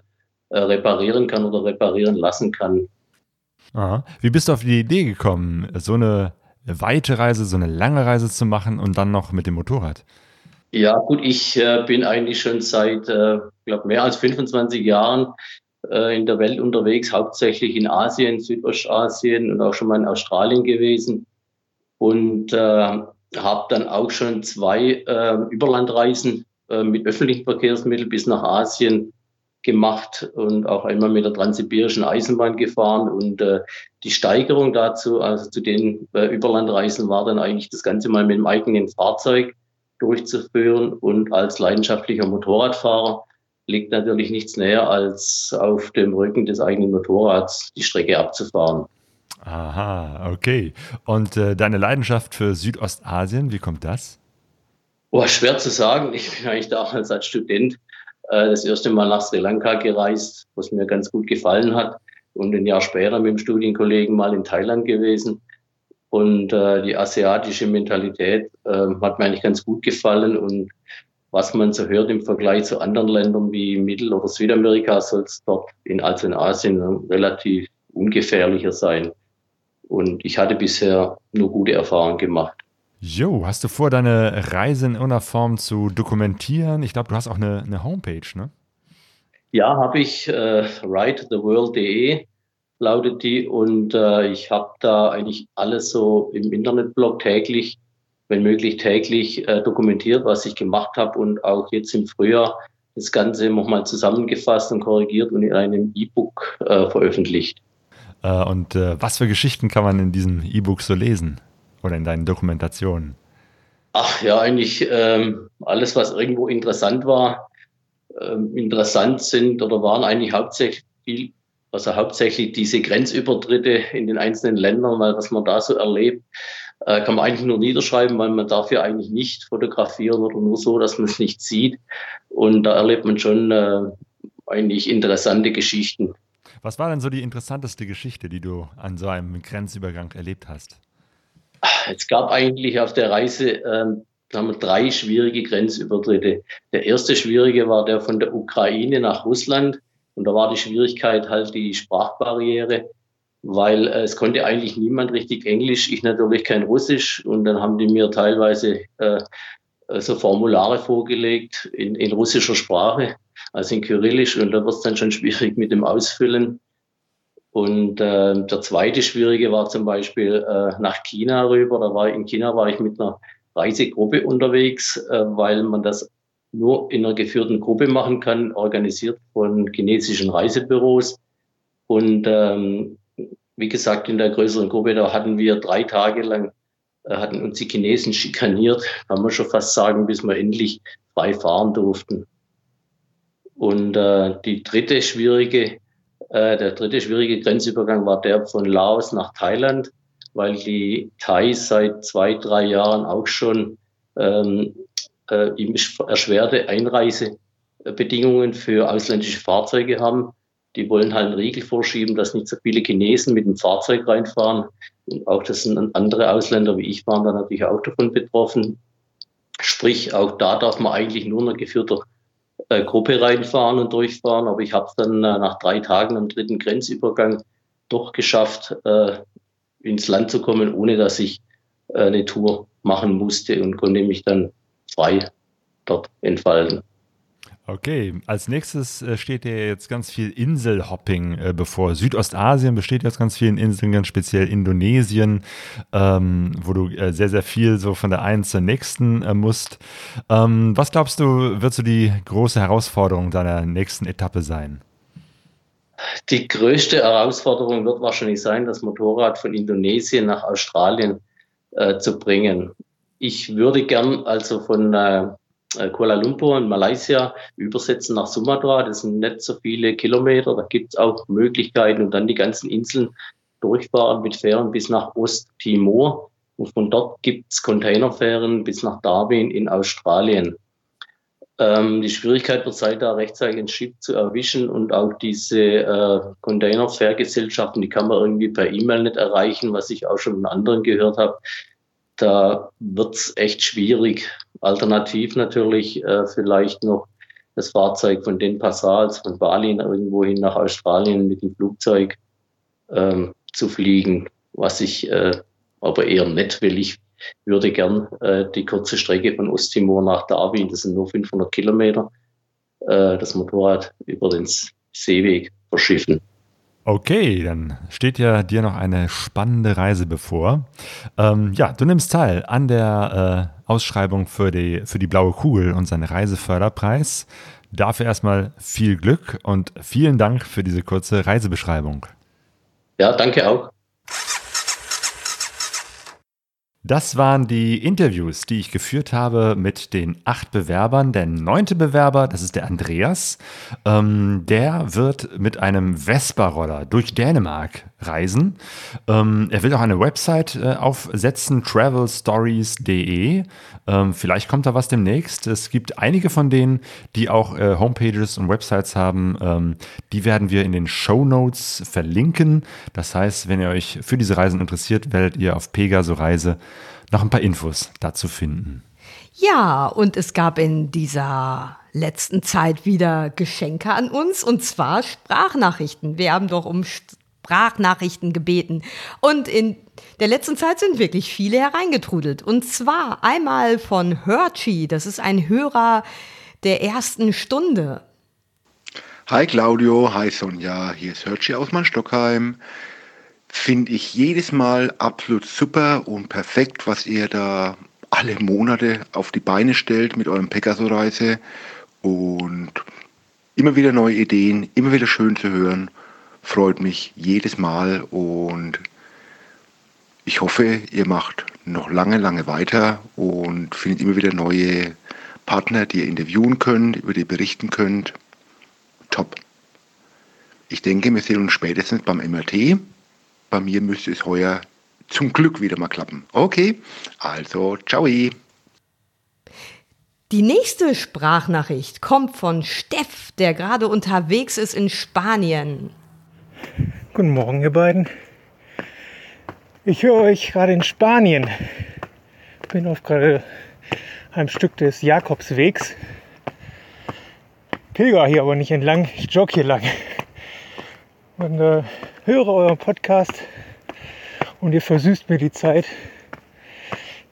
äh, reparieren kann oder reparieren lassen kann. Aha. Wie bist du auf die Idee gekommen, so eine weite Reise, so eine lange Reise zu machen und dann noch mit dem Motorrad? Ja, gut, ich äh, bin eigentlich schon seit, äh, glaube mehr als 25 Jahren äh, in der Welt unterwegs, hauptsächlich in Asien, Südostasien und auch schon mal in Australien gewesen und äh, habe dann auch schon zwei äh, Überlandreisen äh, mit öffentlichen Verkehrsmitteln bis nach Asien gemacht und auch einmal mit der Transsibirischen Eisenbahn gefahren. Und äh, die Steigerung dazu, also zu den äh, Überlandreisen, war dann eigentlich das Ganze mal mit dem eigenen Fahrzeug durchzuführen. Und als leidenschaftlicher Motorradfahrer liegt natürlich nichts näher, als auf dem Rücken des eigenen Motorrads die Strecke abzufahren. Aha, okay. Und äh, deine Leidenschaft für Südostasien, wie kommt das? Oh, schwer zu sagen. Ich bin eigentlich damals als Student äh, das erste Mal nach Sri Lanka gereist, was mir ganz gut gefallen hat. Und ein Jahr später mit dem Studienkollegen mal in Thailand gewesen. Und äh, die asiatische Mentalität äh, hat mir eigentlich ganz gut gefallen. Und was man so hört im Vergleich zu anderen Ländern wie Mittel- oder Südamerika, soll es dort in, also in Asien relativ ungefährlicher sein. Und ich hatte bisher nur gute Erfahrungen gemacht. Jo, hast du vor, deine Reise in irgendeiner Form zu dokumentieren? Ich glaube, du hast auch eine, eine Homepage, ne? Ja, habe ich. Äh, writetheworld.de lautet die. Und äh, ich habe da eigentlich alles so im Internetblog täglich, wenn möglich täglich äh, dokumentiert, was ich gemacht habe. Und auch jetzt im Frühjahr das Ganze nochmal zusammengefasst und korrigiert und in einem E-Book äh, veröffentlicht. Äh, und äh, was für Geschichten kann man in diesem E-Book so lesen oder in deinen Dokumentationen? Ach ja, eigentlich ähm, alles, was irgendwo interessant war, ähm, interessant sind oder waren eigentlich hauptsächlich viel, also hauptsächlich diese Grenzübertritte in den einzelnen Ländern, weil was man da so erlebt, äh, kann man eigentlich nur niederschreiben, weil man darf ja eigentlich nicht fotografieren oder nur so, dass man es nicht sieht. Und da erlebt man schon äh, eigentlich interessante Geschichten. Was war denn so die interessanteste Geschichte, die du an so einem Grenzübergang erlebt hast? Es gab eigentlich auf der Reise ähm, haben wir drei schwierige Grenzübertritte. Der erste schwierige war der von der Ukraine nach Russland. Und da war die Schwierigkeit halt die Sprachbarriere, weil äh, es konnte eigentlich niemand richtig Englisch, ich natürlich kein Russisch. Und dann haben die mir teilweise äh, so Formulare vorgelegt in, in russischer Sprache also in Kyrillisch und da wird es dann schon schwierig mit dem Ausfüllen. Und äh, der zweite Schwierige war zum Beispiel äh, nach China rüber. Da war in China war ich mit einer Reisegruppe unterwegs, äh, weil man das nur in einer geführten Gruppe machen kann, organisiert von chinesischen Reisebüros. Und ähm, wie gesagt, in der größeren Gruppe, da hatten wir drei Tage lang, äh, hatten uns die Chinesen schikaniert, kann man schon fast sagen, bis wir endlich frei fahren durften. Und äh, die dritte schwierige, äh, der dritte schwierige Grenzübergang war der von Laos nach Thailand, weil die Thais seit zwei, drei Jahren auch schon ähm, äh, erschwerte Einreisebedingungen für ausländische Fahrzeuge haben. Die wollen halt einen Riegel vorschieben, dass nicht so viele Chinesen mit dem Fahrzeug reinfahren. Und auch das sind andere Ausländer wie ich waren da natürlich auch davon betroffen. Sprich, auch da darf man eigentlich nur eine geführte äh, Gruppe reinfahren und durchfahren. Aber ich habe es dann äh, nach drei Tagen am dritten Grenzübergang doch geschafft, äh, ins Land zu kommen, ohne dass ich äh, eine Tour machen musste und konnte mich dann frei dort entfalten. Okay, als nächstes äh, steht dir jetzt ganz viel Inselhopping äh, bevor. Südostasien besteht jetzt ganz vielen Inseln, ganz speziell Indonesien, ähm, wo du äh, sehr, sehr viel so von der einen zur nächsten musst. Ähm, was glaubst du, wird so die große Herausforderung deiner nächsten Etappe sein? Die größte Herausforderung wird wahrscheinlich sein, das Motorrad von Indonesien nach Australien äh, zu bringen. Ich würde gern also von äh, äh, Kuala Lumpur in Malaysia übersetzen nach Sumatra. Das sind nicht so viele Kilometer. Da gibt es auch Möglichkeiten und dann die ganzen Inseln durchfahren mit Fähren bis nach Osttimor. Und von dort gibt es Containerfähren bis nach Darwin in Australien. Ähm, die Schwierigkeit wird sein, da rechtzeitig ein Schiff zu erwischen und auch diese äh, Containerfährgesellschaften, die kann man irgendwie per E-Mail nicht erreichen, was ich auch schon von anderen gehört habe. Da wird es echt schwierig. Alternativ natürlich äh, vielleicht noch das Fahrzeug von den Passals von Bali irgendwo hin nach Australien mit dem Flugzeug ähm, zu fliegen, was ich äh, aber eher nett will. Ich würde gern äh, die kurze Strecke von Osttimor nach Darwin, das sind nur 500 Kilometer, äh, das Motorrad über den Seeweg verschiffen. Okay, dann steht ja dir noch eine spannende Reise bevor. Ähm, ja, du nimmst teil an der äh, Ausschreibung für die, für die Blaue Kugel und seinen Reiseförderpreis. Dafür erstmal viel Glück und vielen Dank für diese kurze Reisebeschreibung. Ja, danke auch. Das waren die Interviews, die ich geführt habe mit den acht Bewerbern. Der neunte Bewerber, das ist der Andreas, ähm, der wird mit einem Vespa-Roller durch Dänemark reisen. Ähm, er will auch eine Website äh, aufsetzen, travelstories.de. Ähm, vielleicht kommt da was demnächst. Es gibt einige von denen, die auch äh, Homepages und Websites haben. Ähm, die werden wir in den Show Notes verlinken. Das heißt, wenn ihr euch für diese Reisen interessiert, werdet ihr auf Pegaso Reise noch ein paar Infos dazu finden. Ja, und es gab in dieser letzten Zeit wieder Geschenke an uns und zwar Sprachnachrichten. Wir haben doch um Sprachnachrichten gebeten und in der letzten Zeit sind wirklich viele hereingetrudelt. Und zwar einmal von Hörchi, das ist ein Hörer der ersten Stunde. Hi Claudio, hi Sonja, hier ist Hörchi aus Mannstockheim finde ich jedes Mal absolut super und perfekt, was ihr da alle Monate auf die Beine stellt mit eurem Pegaso-Reise und immer wieder neue Ideen, immer wieder schön zu hören. Freut mich jedes Mal und ich hoffe, ihr macht noch lange, lange weiter und findet immer wieder neue Partner, die ihr interviewen könnt, über die berichten könnt. Top. Ich denke, wir sehen uns spätestens beim MRT bei mir müsste es heuer zum Glück wieder mal klappen. Okay, also ciao. Die nächste Sprachnachricht kommt von Steff, der gerade unterwegs ist in Spanien. Guten Morgen, ihr beiden. Ich höre euch gerade in Spanien. Bin auf gerade einem Stück des Jakobswegs. Pilger hier aber nicht entlang, ich jogge hier lang. Und äh, höre euren Podcast und ihr versüßt mir die Zeit,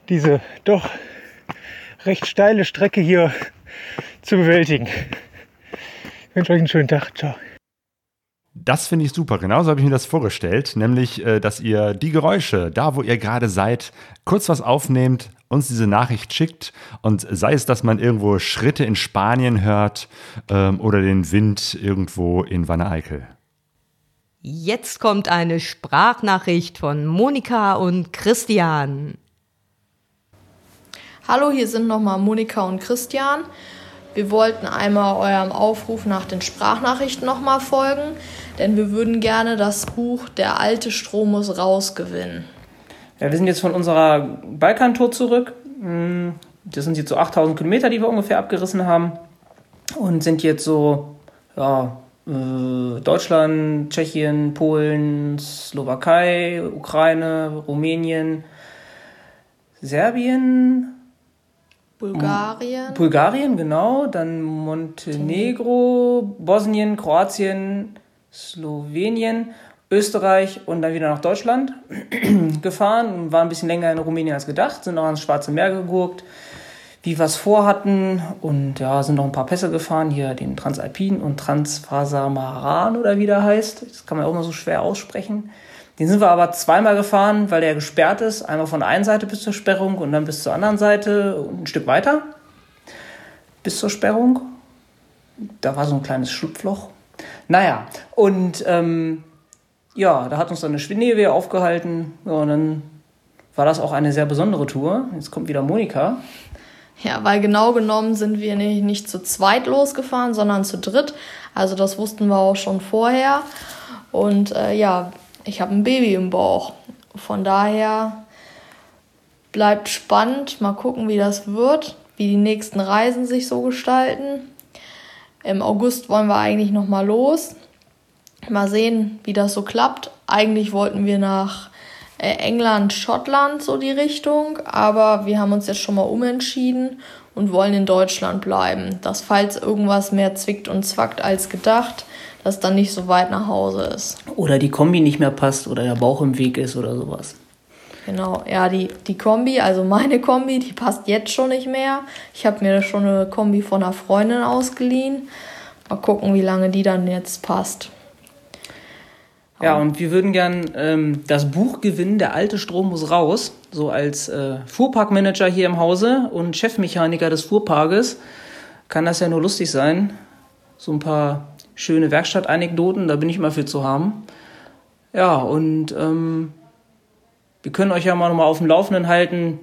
diese doch recht steile Strecke hier zu bewältigen. Ich wünsche euch einen schönen Tag. Ciao. Das finde ich super. Genauso habe ich mir das vorgestellt, nämlich, äh, dass ihr die Geräusche, da wo ihr gerade seid, kurz was aufnehmt, uns diese Nachricht schickt und sei es, dass man irgendwo Schritte in Spanien hört ähm, oder den Wind irgendwo in Wanne Eickel. Jetzt kommt eine Sprachnachricht von Monika und Christian. Hallo, hier sind nochmal Monika und Christian. Wir wollten einmal eurem Aufruf nach den Sprachnachrichten nochmal folgen, denn wir würden gerne das Buch Der alte Strom muss raus gewinnen. Ja, wir sind jetzt von unserer Balkantour zurück. Hm, das sind jetzt so 8000 Kilometer, die wir ungefähr abgerissen haben. Und sind jetzt so, ja, äh, Deutschland, Tschechien, Polen, Slowakei, Ukraine, Rumänien, Serbien, Bulgarien. Bulgarien, genau, dann Montenegro, Bosnien, Kroatien, Slowenien, Österreich und dann wieder nach Deutschland gefahren und waren ein bisschen länger in Rumänien als gedacht, sind auch ans Schwarze Meer gegurkt, wie wir es vorhatten und ja, sind noch ein paar Pässe gefahren, hier den Transalpin und Transfasamaran oder wie der heißt. Das kann man auch immer so schwer aussprechen. Den sind wir aber zweimal gefahren, weil der gesperrt ist. Einmal von der einen Seite bis zur Sperrung und dann bis zur anderen Seite und ein Stück weiter bis zur Sperrung. Da war so ein kleines Schlupfloch. Naja, und ähm, ja, da hat uns dann eine Schwindewehr aufgehalten. Ja, und dann war das auch eine sehr besondere Tour. Jetzt kommt wieder Monika. Ja, weil genau genommen sind wir nicht, nicht zu zweit losgefahren, sondern zu dritt. Also das wussten wir auch schon vorher. Und äh, ja, ich habe ein Baby im Bauch. Von daher bleibt spannend. Mal gucken, wie das wird, wie die nächsten Reisen sich so gestalten. Im August wollen wir eigentlich noch mal los. Mal sehen, wie das so klappt. Eigentlich wollten wir nach äh, England, Schottland so die Richtung, aber wir haben uns jetzt schon mal umentschieden und wollen in Deutschland bleiben. Dass falls irgendwas mehr zwickt und zwackt als gedacht, dass dann nicht so weit nach Hause ist. Oder die Kombi nicht mehr passt oder der Bauch im Weg ist oder sowas. Genau, ja, die, die Kombi, also meine Kombi, die passt jetzt schon nicht mehr. Ich habe mir schon eine Kombi von einer Freundin ausgeliehen. Mal gucken, wie lange die dann jetzt passt. Ja, und wir würden gern ähm, das Buch gewinnen, der alte Strom muss raus. So als äh, Fuhrparkmanager hier im Hause und Chefmechaniker des Fuhrparkes kann das ja nur lustig sein, so ein paar schöne Werkstattanekdoten, da bin ich mal für zu haben. Ja, und ähm, wir können euch ja mal nochmal auf dem Laufenden halten,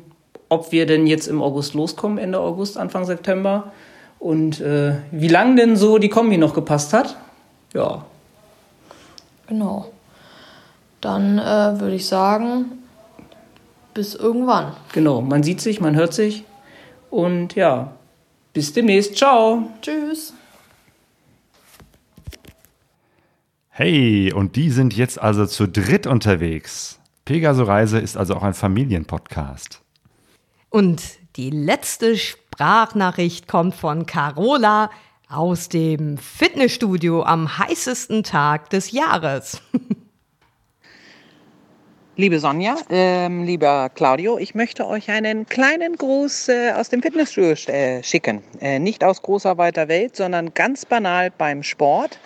ob wir denn jetzt im August loskommen, Ende August, Anfang September. Und äh, wie lang denn so die Kombi noch gepasst hat. Ja. Genau. Dann äh, würde ich sagen, bis irgendwann. Genau, man sieht sich, man hört sich. Und ja, bis demnächst. Ciao. Tschüss. Hey, und die sind jetzt also zu dritt unterwegs. Pegaso Reise ist also auch ein Familienpodcast. Und die letzte Sprachnachricht kommt von Carola aus dem Fitnessstudio am heißesten Tag des Jahres. Liebe Sonja, ähm, lieber Claudio, ich möchte euch einen kleinen Gruß äh, aus dem Fitnessstudio äh, schicken. Äh, nicht aus großer weiter Welt, sondern ganz banal beim Sport.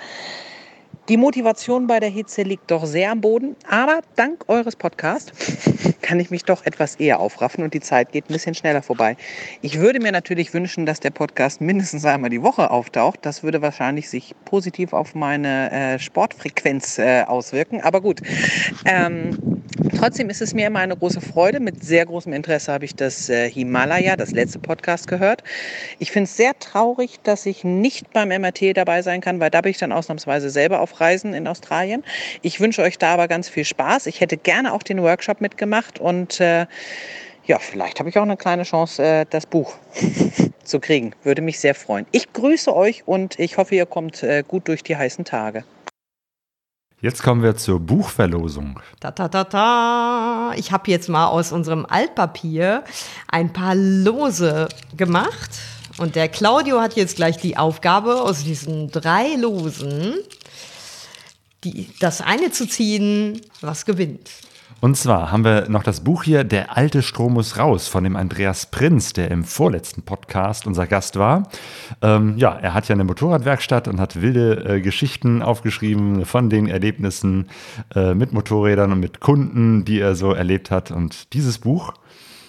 Die Motivation bei der Hitze liegt doch sehr am Boden, aber dank eures Podcasts kann ich mich doch etwas eher aufraffen und die Zeit geht ein bisschen schneller vorbei. Ich würde mir natürlich wünschen, dass der Podcast mindestens einmal die Woche auftaucht. Das würde wahrscheinlich sich positiv auf meine äh, Sportfrequenz äh, auswirken, aber gut. Ähm, trotzdem ist es mir immer eine große Freude. Mit sehr großem Interesse habe ich das äh, Himalaya, das letzte Podcast gehört. Ich finde es sehr traurig, dass ich nicht beim MRT dabei sein kann, weil da bin ich dann ausnahmsweise selber auf Reisen in Australien. Ich wünsche euch da aber ganz viel Spaß. Ich hätte gerne auch den Workshop mitgemacht und äh, ja, vielleicht habe ich auch eine kleine Chance, äh, das Buch zu kriegen. Würde mich sehr freuen. Ich grüße euch und ich hoffe, ihr kommt äh, gut durch die heißen Tage. Jetzt kommen wir zur Buchverlosung. Ta ta ta ta. Ich habe jetzt mal aus unserem Altpapier ein paar Lose gemacht. Und der Claudio hat jetzt gleich die Aufgabe, aus diesen drei Losen die, das eine zu ziehen, was gewinnt. Und zwar haben wir noch das Buch hier Der alte Strom muss raus von dem Andreas Prinz, der im vorletzten Podcast unser Gast war. Ähm, ja, er hat ja eine Motorradwerkstatt und hat wilde äh, Geschichten aufgeschrieben von den Erlebnissen äh, mit Motorrädern und mit Kunden, die er so erlebt hat. Und dieses Buch,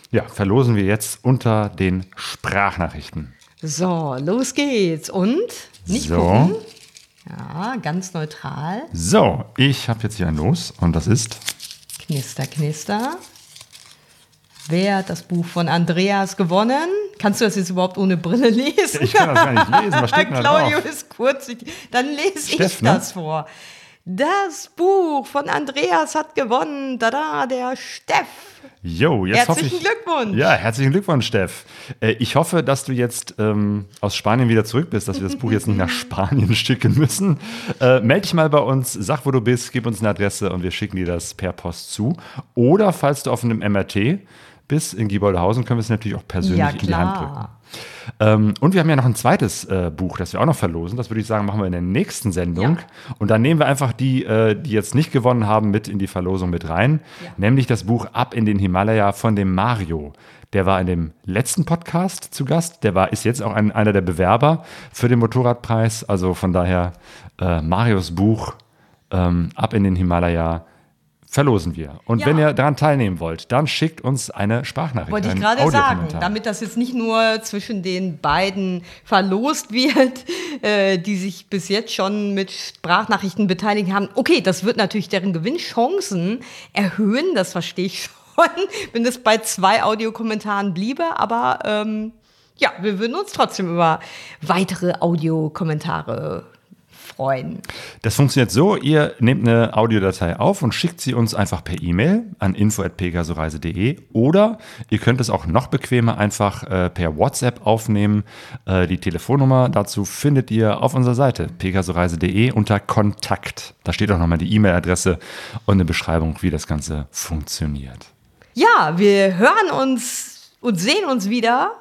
ja, verlosen wir jetzt unter den Sprachnachrichten. So, los geht's. Und nicht so. gucken. Ja, ganz neutral. So, ich habe jetzt hier ein Los und das ist Knister, knister. Wer hat das Buch von Andreas gewonnen? Kannst du das jetzt überhaupt ohne Brille lesen? Ich kann das gar nicht lesen. Was steht denn Claudio ist kurzsichtig. Dann lese Steff, ich ne? das vor. Das Buch von Andreas hat gewonnen. Tada, der Steff. Jo, jetzt hoffe Herzlichen ich, Glückwunsch. Ja, herzlichen Glückwunsch, Steff. Äh, ich hoffe, dass du jetzt ähm, aus Spanien wieder zurück bist, dass wir das Buch jetzt nicht nach Spanien schicken müssen. Äh, meld dich mal bei uns, sag, wo du bist, gib uns eine Adresse und wir schicken dir das per Post zu. Oder falls du auf einem MRT bist in Gieboldehausen, können wir es natürlich auch persönlich Ja, in die Hand drücken. Ähm, und wir haben ja noch ein zweites äh, Buch, das wir auch noch verlosen. Das würde ich sagen, machen wir in der nächsten Sendung. Und dann nehmen wir einfach die, äh, die jetzt nicht gewonnen haben, mit in die Verlosung mit rein. Nämlich das Buch Ab in den Himalaya von dem Mario. Der war in dem letzten Podcast zu Gast. Der war, ist jetzt auch ein, einer der Bewerber für den Motorradpreis. Also von daher äh, Marios Buch ähm, Ab in den Himalaya verlosen wir. Und Ja. wenn ihr daran teilnehmen wollt, dann schickt uns eine Sprachnachricht. Wollte ich gerade sagen, damit das jetzt nicht nur zwischen den beiden verlost wird, äh, die sich bis jetzt schon mit Sprachnachrichten beteiligt haben. Okay, das wird natürlich deren Gewinnchancen erhöhen, das verstehe ich schon, wenn es bei zwei Audiokommentaren bliebe, aber ähm, ja, wir würden uns trotzdem über weitere Audiokommentare freuen. Das funktioniert so, ihr nehmt eine Audiodatei auf und schickt sie uns einfach per E-Mail an info.pegasoreise.de oder ihr könnt es auch noch bequemer einfach äh, per WhatsApp aufnehmen. Äh, die Telefonnummer dazu findet ihr auf unserer Seite pegasoreise.de unter Kontakt. Da steht auch nochmal die E-Mail-Adresse und eine Beschreibung, wie das Ganze funktioniert. Ja, wir hören uns und sehen uns wieder,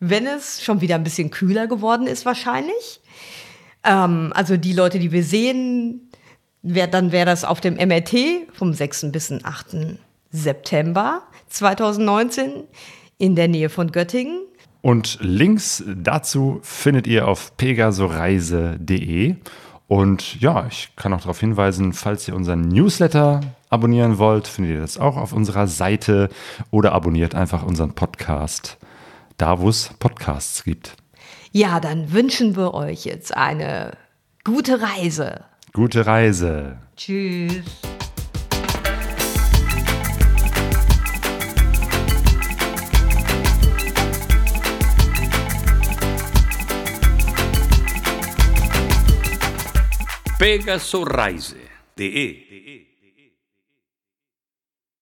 wenn es schon wieder ein bisschen kühler geworden ist wahrscheinlich. Ähm, also die Leute, die wir sehen, wär, dann wäre das auf dem MRT vom 6. bis zum 8. September 2019 in der Nähe von Göttingen. Und Links dazu findet ihr auf pegasoreise.de. Und ja, ich kann auch darauf hinweisen, falls ihr unseren Newsletter abonnieren wollt, findet ihr das auch auf unserer Seite oder abonniert einfach unseren Podcast, da wo es Podcasts gibt. Ja, dann wünschen wir euch jetzt eine gute Reise. Gute Reise. Tschüss. pegasoreise.de